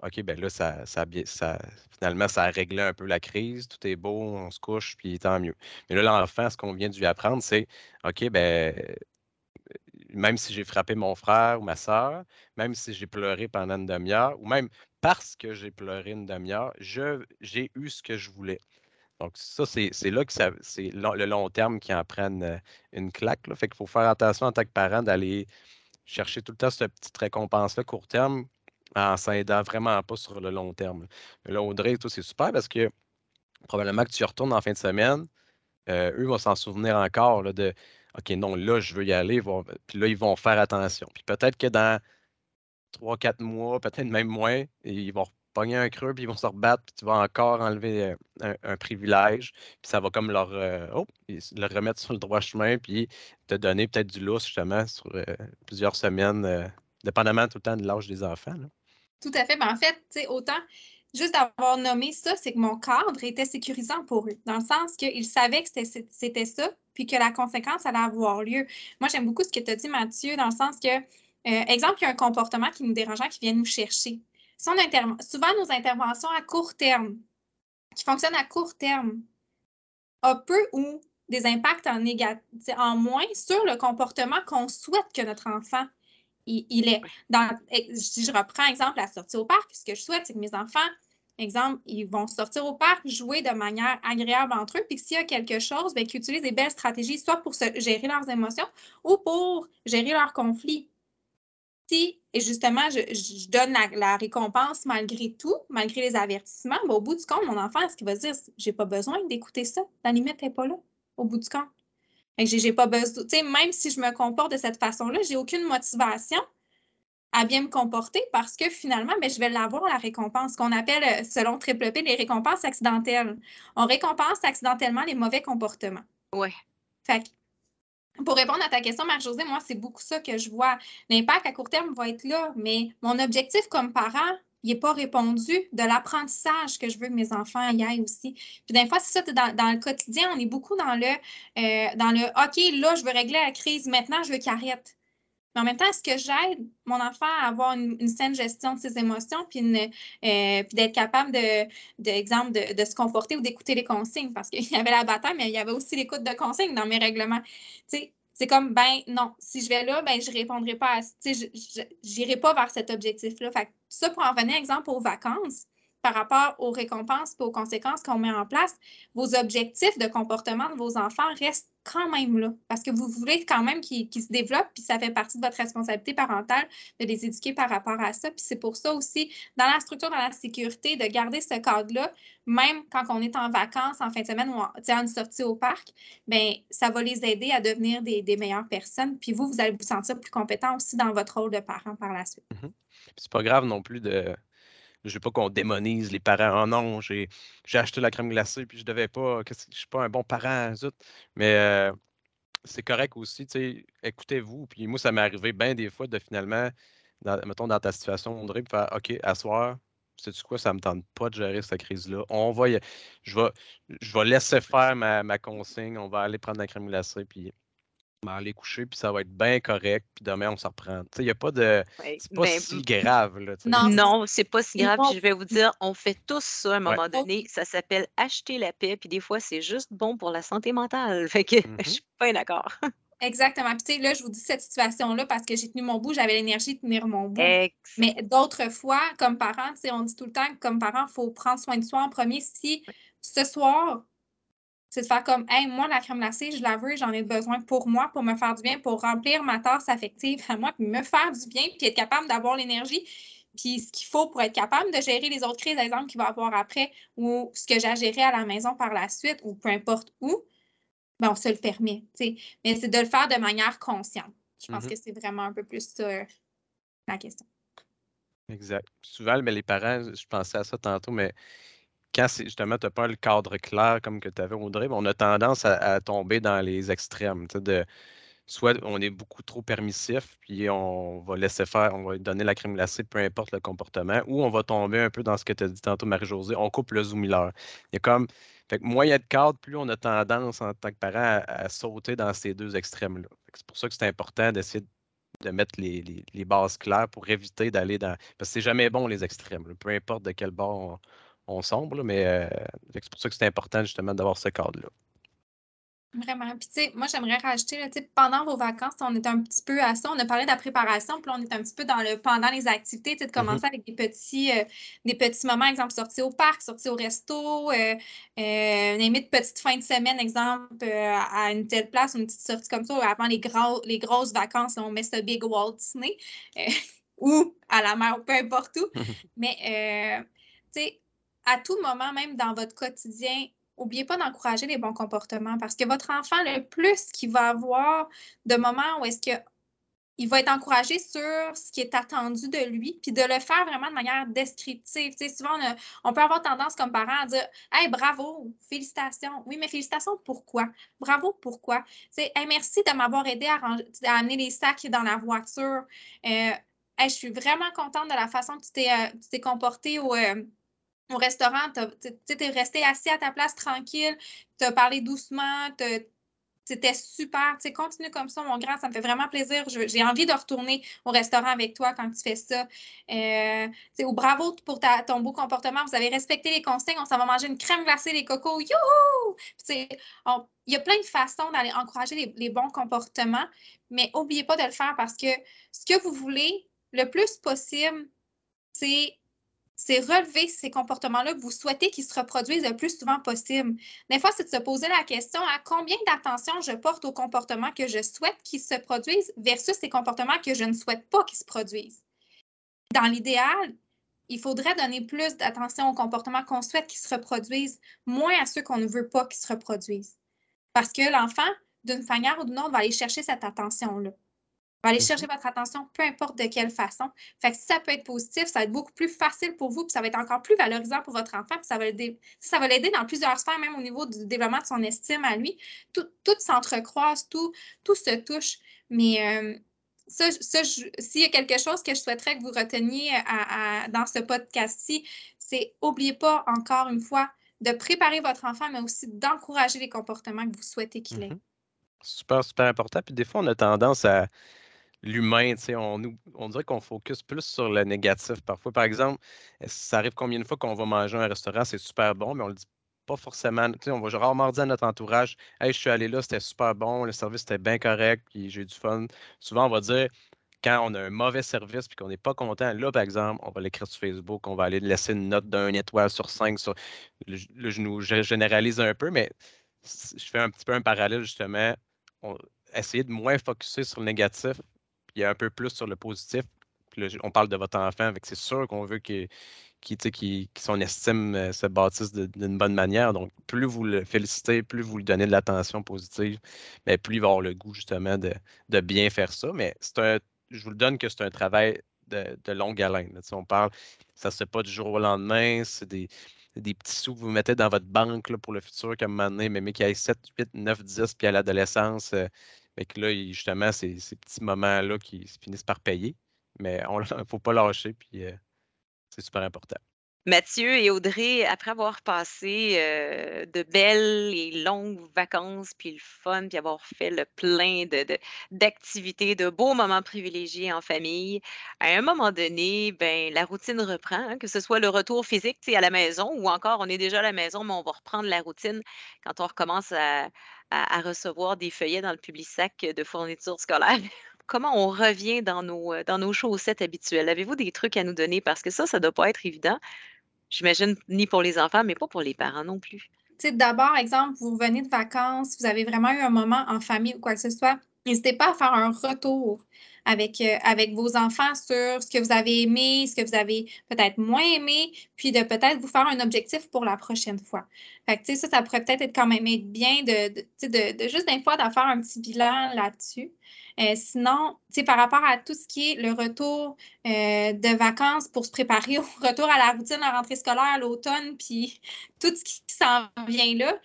OK, ben là, ça, ça, ça, finalement, ça a réglé un peu la crise, tout est beau, on se couche, puis tant mieux. Mais là, l'enfant, ce qu'on vient de lui apprendre, c'est OK, ben même si j'ai frappé mon frère ou ma soeur, même si j'ai pleuré pendant une demi-heure, ou même parce que j'ai pleuré une demi-heure, j'ai eu ce que je voulais. Donc, ça, c'est là que c'est le long terme qui en prenne euh, une claque. Fait qu'il faut faire attention en tant que parent d'aller chercher tout le temps cette petite récompense-là court terme en s'aidant vraiment pas sur le long terme. là, Audrey, tout, c'est super parce que probablement que tu retournes en fin de semaine, euh, eux vont s'en souvenir encore de OK, non, là, je veux y aller. Puis là, ils vont faire attention. Puis peut-être que dans trois, quatre mois, peut-être même moins, ils vont pogner un creux, puis ils vont se rebattre, puis tu vas encore enlever euh, un, privilège, puis ça va comme leur, euh, oh, le remettre sur le droit chemin, puis te donner peut-être du lousse, justement, sur plusieurs semaines, dépendamment tout le temps de l'âge des enfants. Tout à fait. Mais en fait, tu sais, autant juste d'avoir nommé ça, c'est que mon cadre était sécurisant pour eux, dans le sens qu'ils savaient que c'était ça, puis que la conséquence allait avoir lieu. Moi, j'aime beaucoup ce que tu as dit, Mathieu, dans le sens que, euh, exemple, il y a un comportement qui nous dérangeait, qui vient nous chercher. Si souvent, nos interventions à court terme, qui fonctionnent à court terme, ont peu ou des impacts en, en moins sur le comportement qu'on souhaite que notre enfant il, est. Dans, si je reprends exemple la sortie au parc, ce que je souhaite, c'est que mes enfants Exemple, ils vont sortir au parc, jouer de manière agréable entre eux, puis s'il y a quelque chose, bien, qu'ils utilisent des belles stratégies, soit pour gérer leurs émotions ou pour gérer leurs conflits. Si, et justement, je, donne la, récompense malgré tout, malgré les avertissements, ben, au bout du compte, mon enfant, est-ce qu'il va se dire, j'ai pas besoin d'écouter ça, la limite n'est pas là, au bout du compte. J'ai pas besoin, tu même si je me comporte de cette façon-là, j'ai aucune motivation à bien me comporter parce que finalement, ben, je vais l'avoir, la récompense, qu'on appelle, euh, selon Triple P, les récompenses accidentelles. On récompense accidentellement les mauvais comportements. Oui. Fait pour répondre à ta question, Marie-Josée, moi, c'est beaucoup ça que je vois. L'impact à court terme va être là, mais mon objectif comme parent, il n'est pas répondu de l'apprentissage que je veux que mes enfants y aillent aussi. Puis des fois, c'est ça, dans, dans, le quotidien, on est beaucoup dans le, euh, dans le OK, là, je veux régler la crise, maintenant, je veux qu'il arrête. Mais en même temps, est-ce que j'aide mon enfant à avoir une, saine gestion de ses émotions, puis, euh, d'être capable, de, d'exemple, de, se comporter ou d'écouter les consignes? Parce qu'il y avait la bataille, mais il y avait aussi l'écoute de consignes dans mes règlements. c'est comme, ben non, si je vais là, ben je répondrai pas à, je n'irai pas vers cet objectif-là. Fait ça, pour en venir, exemple, aux vacances, par rapport aux récompenses et aux conséquences qu'on met en place, vos objectifs de comportement de vos enfants restent quand même là, parce que vous voulez quand même qu'ils se développent, puis ça fait partie de votre responsabilité parentale de les éduquer par rapport à ça. Puis c'est pour ça aussi, dans la structure, dans la sécurité, de garder ce cadre-là, même quand on est en vacances, en fin de semaine ou en, une sortie au parc, bien, ça va les aider à devenir des, meilleures personnes. Puis vous, vous allez vous sentir plus compétent aussi dans votre rôle de parent par la suite. Mm-hmm. C'est pas grave non plus de je veux pas qu'on démonise les parents. Oh non, j'ai acheté la crème glacée puis je devais pas, je suis pas un bon parent, zut. Mais euh, c'est correct aussi, écoutez-vous. Puis moi, ça m'est arrivé bien des fois de finalement, mettons dans ta situation, André, de faire OK, asseoir, sais-tu quoi, ça ne me tente pas de gérer cette crise-là. On va je vais, je vais laisser faire ma, ma, consigne, on va aller prendre la crème glacée, puis aller coucher, puis ça va être bien correct, puis demain, on s'en reprend. Il n'y a pas de. c'est pas ben, si grave. Là, non, non, c'est pas si grave. je vais vous dire, on fait tous ça à un moment donné. Ça s'appelle acheter la paix, puis des fois, c'est juste bon pour la santé mentale. Fait que je mm-hmm. suis pas d'accord. Exactement. Puis, tu sais, là, je vous dis cette situation-là parce que j'ai tenu mon bout, j'avais l'énergie de tenir mon bout. Mais d'autres fois, comme parent, tu sais, on dit tout le temps que comme parent, il faut prendre soin de soi en premier. Si ce soir, c'est de faire comme, hey, moi, la crème glacée, je la veux, j'en ai besoin pour moi, pour me faire du bien, pour remplir ma tasse affective à moi, puis me faire du bien, puis être capable d'avoir l'énergie, puis ce qu'il faut pour être capable de gérer les autres crises, exemple, qu'il va avoir après, ou ce que j'ai à gérer à la maison par la suite, ou peu importe où, ben, on se le permet. sais. Mais c'est de le faire de manière consciente. Je pense mm-hmm. que c'est vraiment un peu plus ça la question. Exact. Souvent, mais les parents, je pensais à ça tantôt, mais quand justement tu n'as pas le cadre clair comme que tu avais Audrey, on a tendance à, tomber dans les extrêmes. De, soit on est beaucoup trop permissif, puis on va laisser faire, on va donner la crème glacée, peu importe le comportement, ou on va tomber un peu dans ce que tu as dit tantôt, Marie-Josée, on coupe le zoom Miller. Il y a comme, fait que moins il y a de cadre, plus on a tendance en tant que parent à, sauter dans ces deux extrêmes-là. C'est pour ça que c'est important d'essayer de mettre les, bases claires pour éviter d'aller dans. Parce que c'est jamais bon les extrêmes. Peu importe de quel bord on sombre, mais euh, c'est pour ça que c'est important justement d'avoir ce cadre-là. Vraiment. Puis, tu sais, moi, j'aimerais rajouter, là, pendant vos vacances, on est un petit peu à ça. On a parlé de la préparation, puis là, on est un petit peu dans le pendant les activités, tu sais, de Mhm. commencer avec des petits, euh, des petits moments, exemple, sortir au parc, sortir au resto, euh, euh, une limite petite fin de semaine, exemple, euh, à une telle place, une petite sortie comme ça, avant les, gros, les grosses vacances, là, on met ce big Walt Disney, euh, ou à la mer, ou peu importe où. Mais, tu sais, à tout moment, même dans votre quotidien, N'oubliez pas d'encourager les bons comportements parce que votre enfant, le plus qu'il va avoir de moments où est-ce que il va être encouragé sur ce qui est attendu de lui, puis de le faire vraiment de manière descriptive. Tu sais, souvent, on, peut avoir tendance comme parent à dire Hey, bravo, félicitations. Oui, mais félicitations, pourquoi? Bravo, pourquoi? Tu Hey, merci de m'avoir aidé à, amener les sacs dans la voiture. Euh, Hey, je suis vraiment contente de la façon que tu t'es euh, comporté au, euh, au restaurant. Tu es resté assis à ta place tranquille, tu as parlé doucement, c'était super. Tu continue comme ça, mon grand. Ça me fait vraiment plaisir. J'ai envie de retourner au restaurant avec toi quand tu fais ça. Euh, bravo pour ta- ton beau comportement. Vous avez respecté les consignes. On s'en va manger une crème glacée, les cocos. Youhou! Il y a plein de façons d'aller encourager les, les bons comportements, mais n'oubliez pas de le faire parce que ce que vous voulez le plus possible, c'est c'est relever ces comportements-là que vous souhaitez qu'ils se reproduisent le plus souvent possible. Des fois, c'est de se poser la question à combien d'attention je porte aux comportements que je souhaite qu'ils se produisent versus ces comportements que je ne souhaite pas qu'ils se produisent? Dans l'idéal, il faudrait donner plus d'attention aux comportements qu'on souhaite qu'ils se reproduisent, moins à ceux qu'on ne veut pas qu'ils se reproduisent. Parce que l'enfant, d'une manière ou d'une autre, va aller chercher cette attention-là va aller chercher votre attention, peu importe de quelle façon. Fait que si ça peut être positif, ça va être beaucoup plus facile pour vous, puis ça va être encore plus valorisant pour votre enfant, puis ça va l'aider, ça va l'aider dans plusieurs sphères, même au niveau du développement de son estime à lui. Tout, tout s'entrecroise, tout, tout se touche. Mais euh, ça, ça s'il y a quelque chose que je souhaiterais que vous reteniez à- à- dans ce podcast-ci, c'est n'oubliez pas encore une fois de préparer votre enfant, mais aussi d'encourager les comportements que vous souhaitez qu'il ait. Mhm. Super, super important. Puis des fois, on a tendance à l'humain, on, on dirait qu'on focus plus sur le négatif parfois. Par exemple, ça arrive combien de fois qu'on va manger à un restaurant, c'est super bon, mais on le dit pas forcément. On va rarement dire à notre entourage, Hey, je suis allé là, c'était super bon, le service était bien correct, puis j'ai du fun. Souvent, on va dire, quand on a un mauvais service puis qu'on n'est pas content, là, par exemple, on va l'écrire sur Facebook, on va aller laisser une note d'un étoile sur cinq. Sur... Là, je- nous généralise un peu, mais je fais un petit peu un parallèle, justement. On- essayer de moins focuser sur le négatif, puis un peu plus sur le positif. On parle de votre enfant, c'est sûr qu'on veut que qui, qui, qui son estime euh, se bâtisse d'une bonne manière. Donc, plus vous le félicitez, plus vous lui donnez de l'attention positive, mais plus il va avoir le goût justement de, de bien faire ça. Mais c'est un, je vous le donne que c'est un travail de, de longue haleine. sais, on parle, ça ne se fait pas du jour au lendemain, c'est des, des petits sous que vous mettez dans votre banque là, pour le futur, comme un moment donné, mais qu'il y ait 7, 8, 9, 10, puis à l'adolescence, euh, fait que là, justement, c'est ces petits moments-là qui se finissent par payer. Mais il ne faut pas lâcher, puis euh, c'est super important. Mathieu et Audrey, après avoir passé euh, de belles et longues vacances, puis le fun, puis avoir fait le plein de, de- d'activités, de beaux moments privilégiés en famille, à un moment donné, ben, la routine reprend, hein, que ce soit le retour physique à la maison ou encore on est déjà à la maison, mais on va reprendre la routine quand on recommence à, à- à recevoir des feuillets dans le public sac de fournitures scolaires. Comment on revient dans nos, euh, dans nos chaussettes habituelles? Avez-vous des trucs à nous donner? Parce que ça, ça ne doit pas être évident. J'imagine ni pour les enfants, mais pas pour les parents non plus. D'abord, exemple, vous revenez de vacances, vous avez vraiment eu un moment en famille ou quoi que ce soit, n'hésitez pas à faire un retour avec, euh, avec vos enfants sur ce que vous avez aimé, ce que vous avez peut-être moins aimé, puis de peut-être vous faire un objectif pour la prochaine fois. Fait que, ça, ça pourrait peut-être être quand même être bien de, de, de, de juste des fois d'en faire un petit bilan là-dessus. Euh, sinon, par rapport à tout ce qui est le retour euh, de vacances pour se préparer au retour à la routine, la rentrée scolaire, l'automne, puis tout ce qui s'en vient là.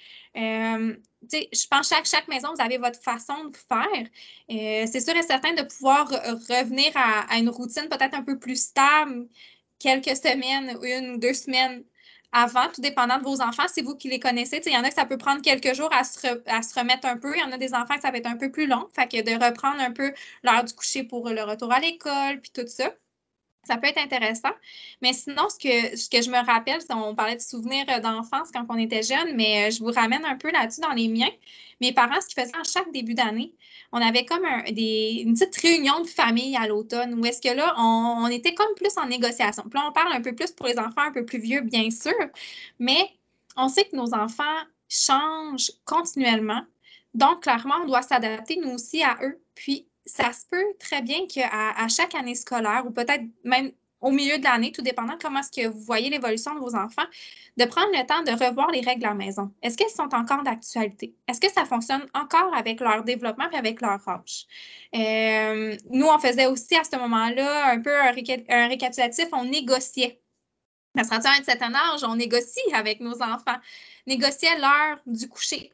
Je pense que chaque, maison, vous avez votre façon de faire. Euh, c'est sûr et certain de pouvoir re- revenir à, une routine peut-être un peu plus stable quelques semaines, une ou deux semaines avant, tout dépendant de vos enfants, c'est vous qui les connaissez. Il y en a que ça peut prendre quelques jours à se, re- à se remettre un peu. Il y en a des enfants que ça va être un peu plus long. Fait que de reprendre un peu l'heure du coucher pour le retour à l'école, puis tout ça. Ça peut être intéressant. Mais sinon, ce que, ce que je me rappelle, on parlait de souvenirs euh, d'enfance quand on était jeune, mais euh, je vous ramène un peu là-dessus dans les miens. Mes parents, ce qu'ils faisaient en chaque début d'année, on avait comme une petite réunion de famille à l'automne où est-ce que là, on, était comme plus en négociation. Puis là, on parle un peu plus pour les enfants un peu plus vieux, bien sûr, mais on sait que nos enfants changent continuellement. Donc, clairement, on doit s'adapter, nous aussi, à eux. Puis, ça se peut très bien qu'à à chaque année scolaire, ou peut-être même au milieu de l'année, tout dépendant comment est-ce que vous voyez l'évolution de vos enfants, de prendre le temps de revoir les règles à la maison. Est-ce qu'elles sont encore d'actualité? Est-ce que ça fonctionne encore avec leur développement et avec leur âge? Euh, nous, on faisait aussi à ce moment-là un peu un, récapitulatif, on négociait. À ce un certain âge, on négocie avec nos enfants, négociait l'heure du coucher.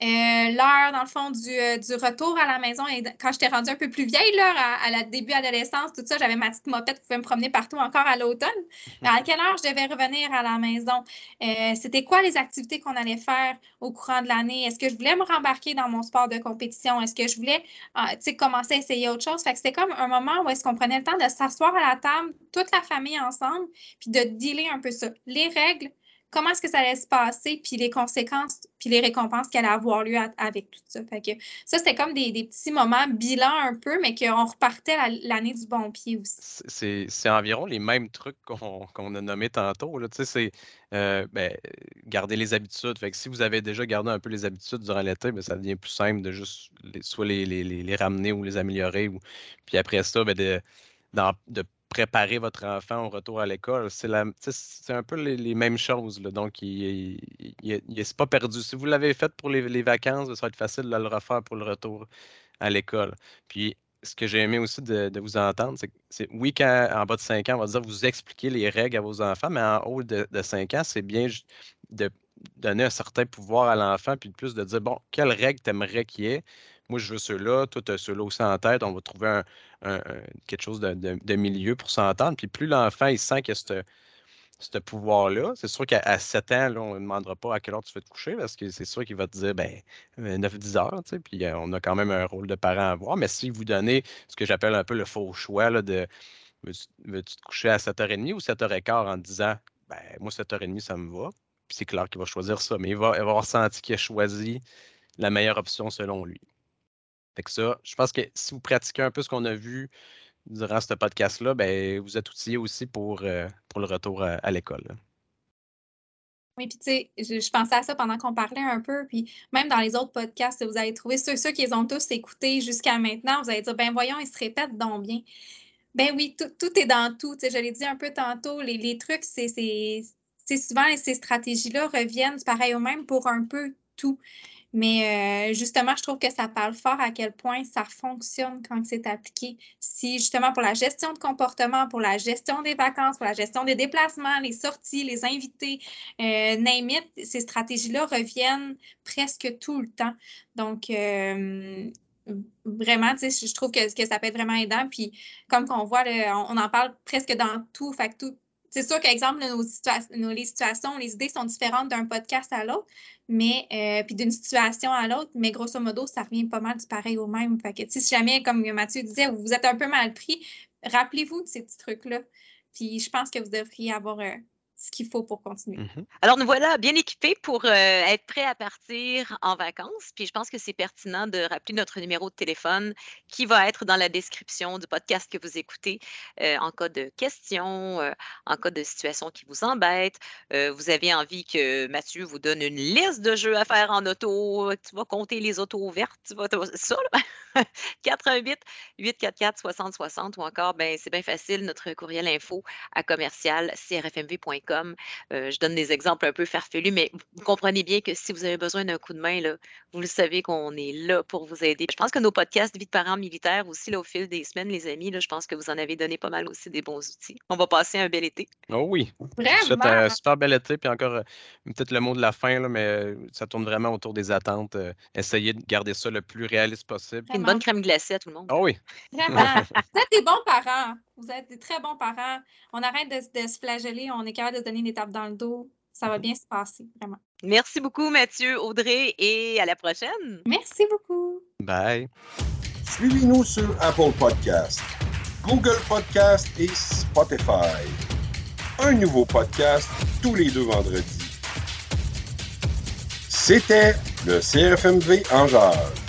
Euh, l'heure, dans le fond, du, euh, du, retour à la maison. Et quand j'étais rendue un peu plus vieille, là, à, la début adolescence, tout ça, j'avais ma petite mopette qui pouvait me promener partout encore à l'automne. Mais à quelle heure je devais revenir à la maison? Euh, c'était quoi les activités qu'on allait faire au courant de l'année? Est-ce que je voulais me rembarquer dans mon sport de compétition? Est-ce que je voulais commencer à essayer autre chose? Fait que c'était comme un moment où est-ce qu'on prenait le temps de s'asseoir à la table, toute la famille ensemble, puis de dealer un peu ça. Les règles, comment est-ce que ça allait se passer, puis les conséquences, puis les récompenses qui allaient avoir lieu avec tout ça. Fait que ça, c'était comme des, petits moments bilan un peu, mais qu'on repartait l'année du bon pied aussi. C'est environ les mêmes trucs qu'on a nommés tantôt. Tu sais, c'est euh, ben, garder les habitudes. Fait que si vous avez déjà gardé un peu les habitudes durant l'été, ben, ça devient plus simple de juste soit les, les, ramener ou les améliorer. Ou, puis après ça, ben, de, de préparer votre enfant au retour à l'école. C'est un peu les, mêmes choses. Donc, il n'est pas perdu. Si vous l'avez fait pour les, vacances, ça va être facile de le refaire pour le retour à l'école. Puis, ce que j'ai aimé aussi de, vous entendre, c'est oui, quand en bas de 5 ans, on va dire vous expliquez les règles à vos enfants, mais en haut de, de 5 ans, c'est bien de donner un certain pouvoir à l'enfant, puis de plus de dire, bon, quelles règles t'aimerais qu'il y ait? Moi, je veux ceux-là, toi, tu as ceux-là aussi en tête. On va trouver quelque chose de, milieu pour s'entendre. Puis plus l'enfant, il sent qu'il a ce pouvoir-là, c'est sûr qu'à 7 ans, on ne demandera pas à quelle heure tu veux te coucher parce que c'est sûr qu'il va te dire ben, 9-10 euh, heures, tu sais, puis euh, on a quand même un rôle de parent à avoir. Mais si vous donnez ce que j'appelle un peu le faux choix de veux-tu te coucher à 7h30 ou 7h15 en disant ben, moi, 7h30, ça me va. Puis c'est clair qu'il va choisir ça, mais il va avoir senti qu'il a choisi la meilleure option selon lui je pense que si vous pratiquez un peu ce qu'on a vu durant ce podcast-là, ben, vous êtes outillé aussi pour, euh, pour le retour à, l'école. Oui, puis tu sais, je, pensais à ça pendant qu'on parlait un peu, puis même dans les autres podcasts, vous allez trouver ceux, ceux qui les ont tous écoutés jusqu'à maintenant, vous allez dire, ben voyons, ils se répètent donc bien. Ben oui, tout, est dans tout. Je l'ai dit un peu tantôt, les, les trucs, c'est souvent ces stratégies-là reviennent pareil au même pour un peu tout. Mais euh, justement, je trouve que ça parle fort à quel point ça fonctionne quand c'est appliqué. Si justement pour la gestion de comportement, pour la gestion des vacances, pour la gestion des déplacements, les sorties, les invités, euh, ces stratégies-là reviennent presque tout le temps. Donc, euh, vraiment, je trouve que, que, ça peut être vraiment aidant. Puis, comme qu'on voit, on, en parle presque dans tout. Fait que tout, c'est sûr qu'exemple, nos, les situations, les idées sont différentes d'un podcast à l'autre, mais euh, puis d'une situation à l'autre, mais grosso modo, ça revient pas mal du pareil au même. Fait que si jamais, comme Mathieu disait, vous êtes un peu mal pris, rappelez-vous de ces petits trucs-là. Puis je pense que vous devriez avoir euh, ce qu'il faut pour continuer. Mmh Alors, nous voilà bien équipés pour euh, être prêts à partir en vacances. Puis, je pense que c'est pertinent de rappeler notre numéro de téléphone qui va être dans la description du podcast que vous écoutez euh, en cas de questions, euh, en cas de situation qui vous embête. vous avez envie que Mathieu vous donne une liste de jeux à faire en auto. Tu vas compter les autos vertes. Tu vas, ça, là. 88 844 6060 ou encore, ben, c'est bien facile, notre courriel info à commercial crfmv.com comme euh, je donne des exemples un peu farfelus, mais vous comprenez bien que si vous avez besoin d'un coup de main, là, vous le savez qu'on est là pour vous aider. Je pense que nos podcasts Vie de parents militaires aussi, là, au fil des semaines, les amis, là, je pense que vous en avez donné pas mal aussi des bons outils. On va passer un bel été. Oh oui. C'est un super bel été. Puis encore, euh, peut-être le mot de la fin, là, mais euh, ça tourne vraiment autour des attentes. essayez de garder ça le plus réaliste possible. Une bonne crème glacée à tout le monde. Oh oui. Vraiment. vous êtes des bons parents. Vous êtes des très bons parents. On arrête de, de se flageller. On est capable de donner une étape dans le dos. Ça va bien se passer, vraiment. Merci beaucoup, Mathieu, Audrey, et à la prochaine. Merci beaucoup. Bye. Suivez-nous sur Apple Podcasts, Google Podcast et Spotify. Un nouveau podcast tous les deux vendredis. C'était le CRFMV en jazz.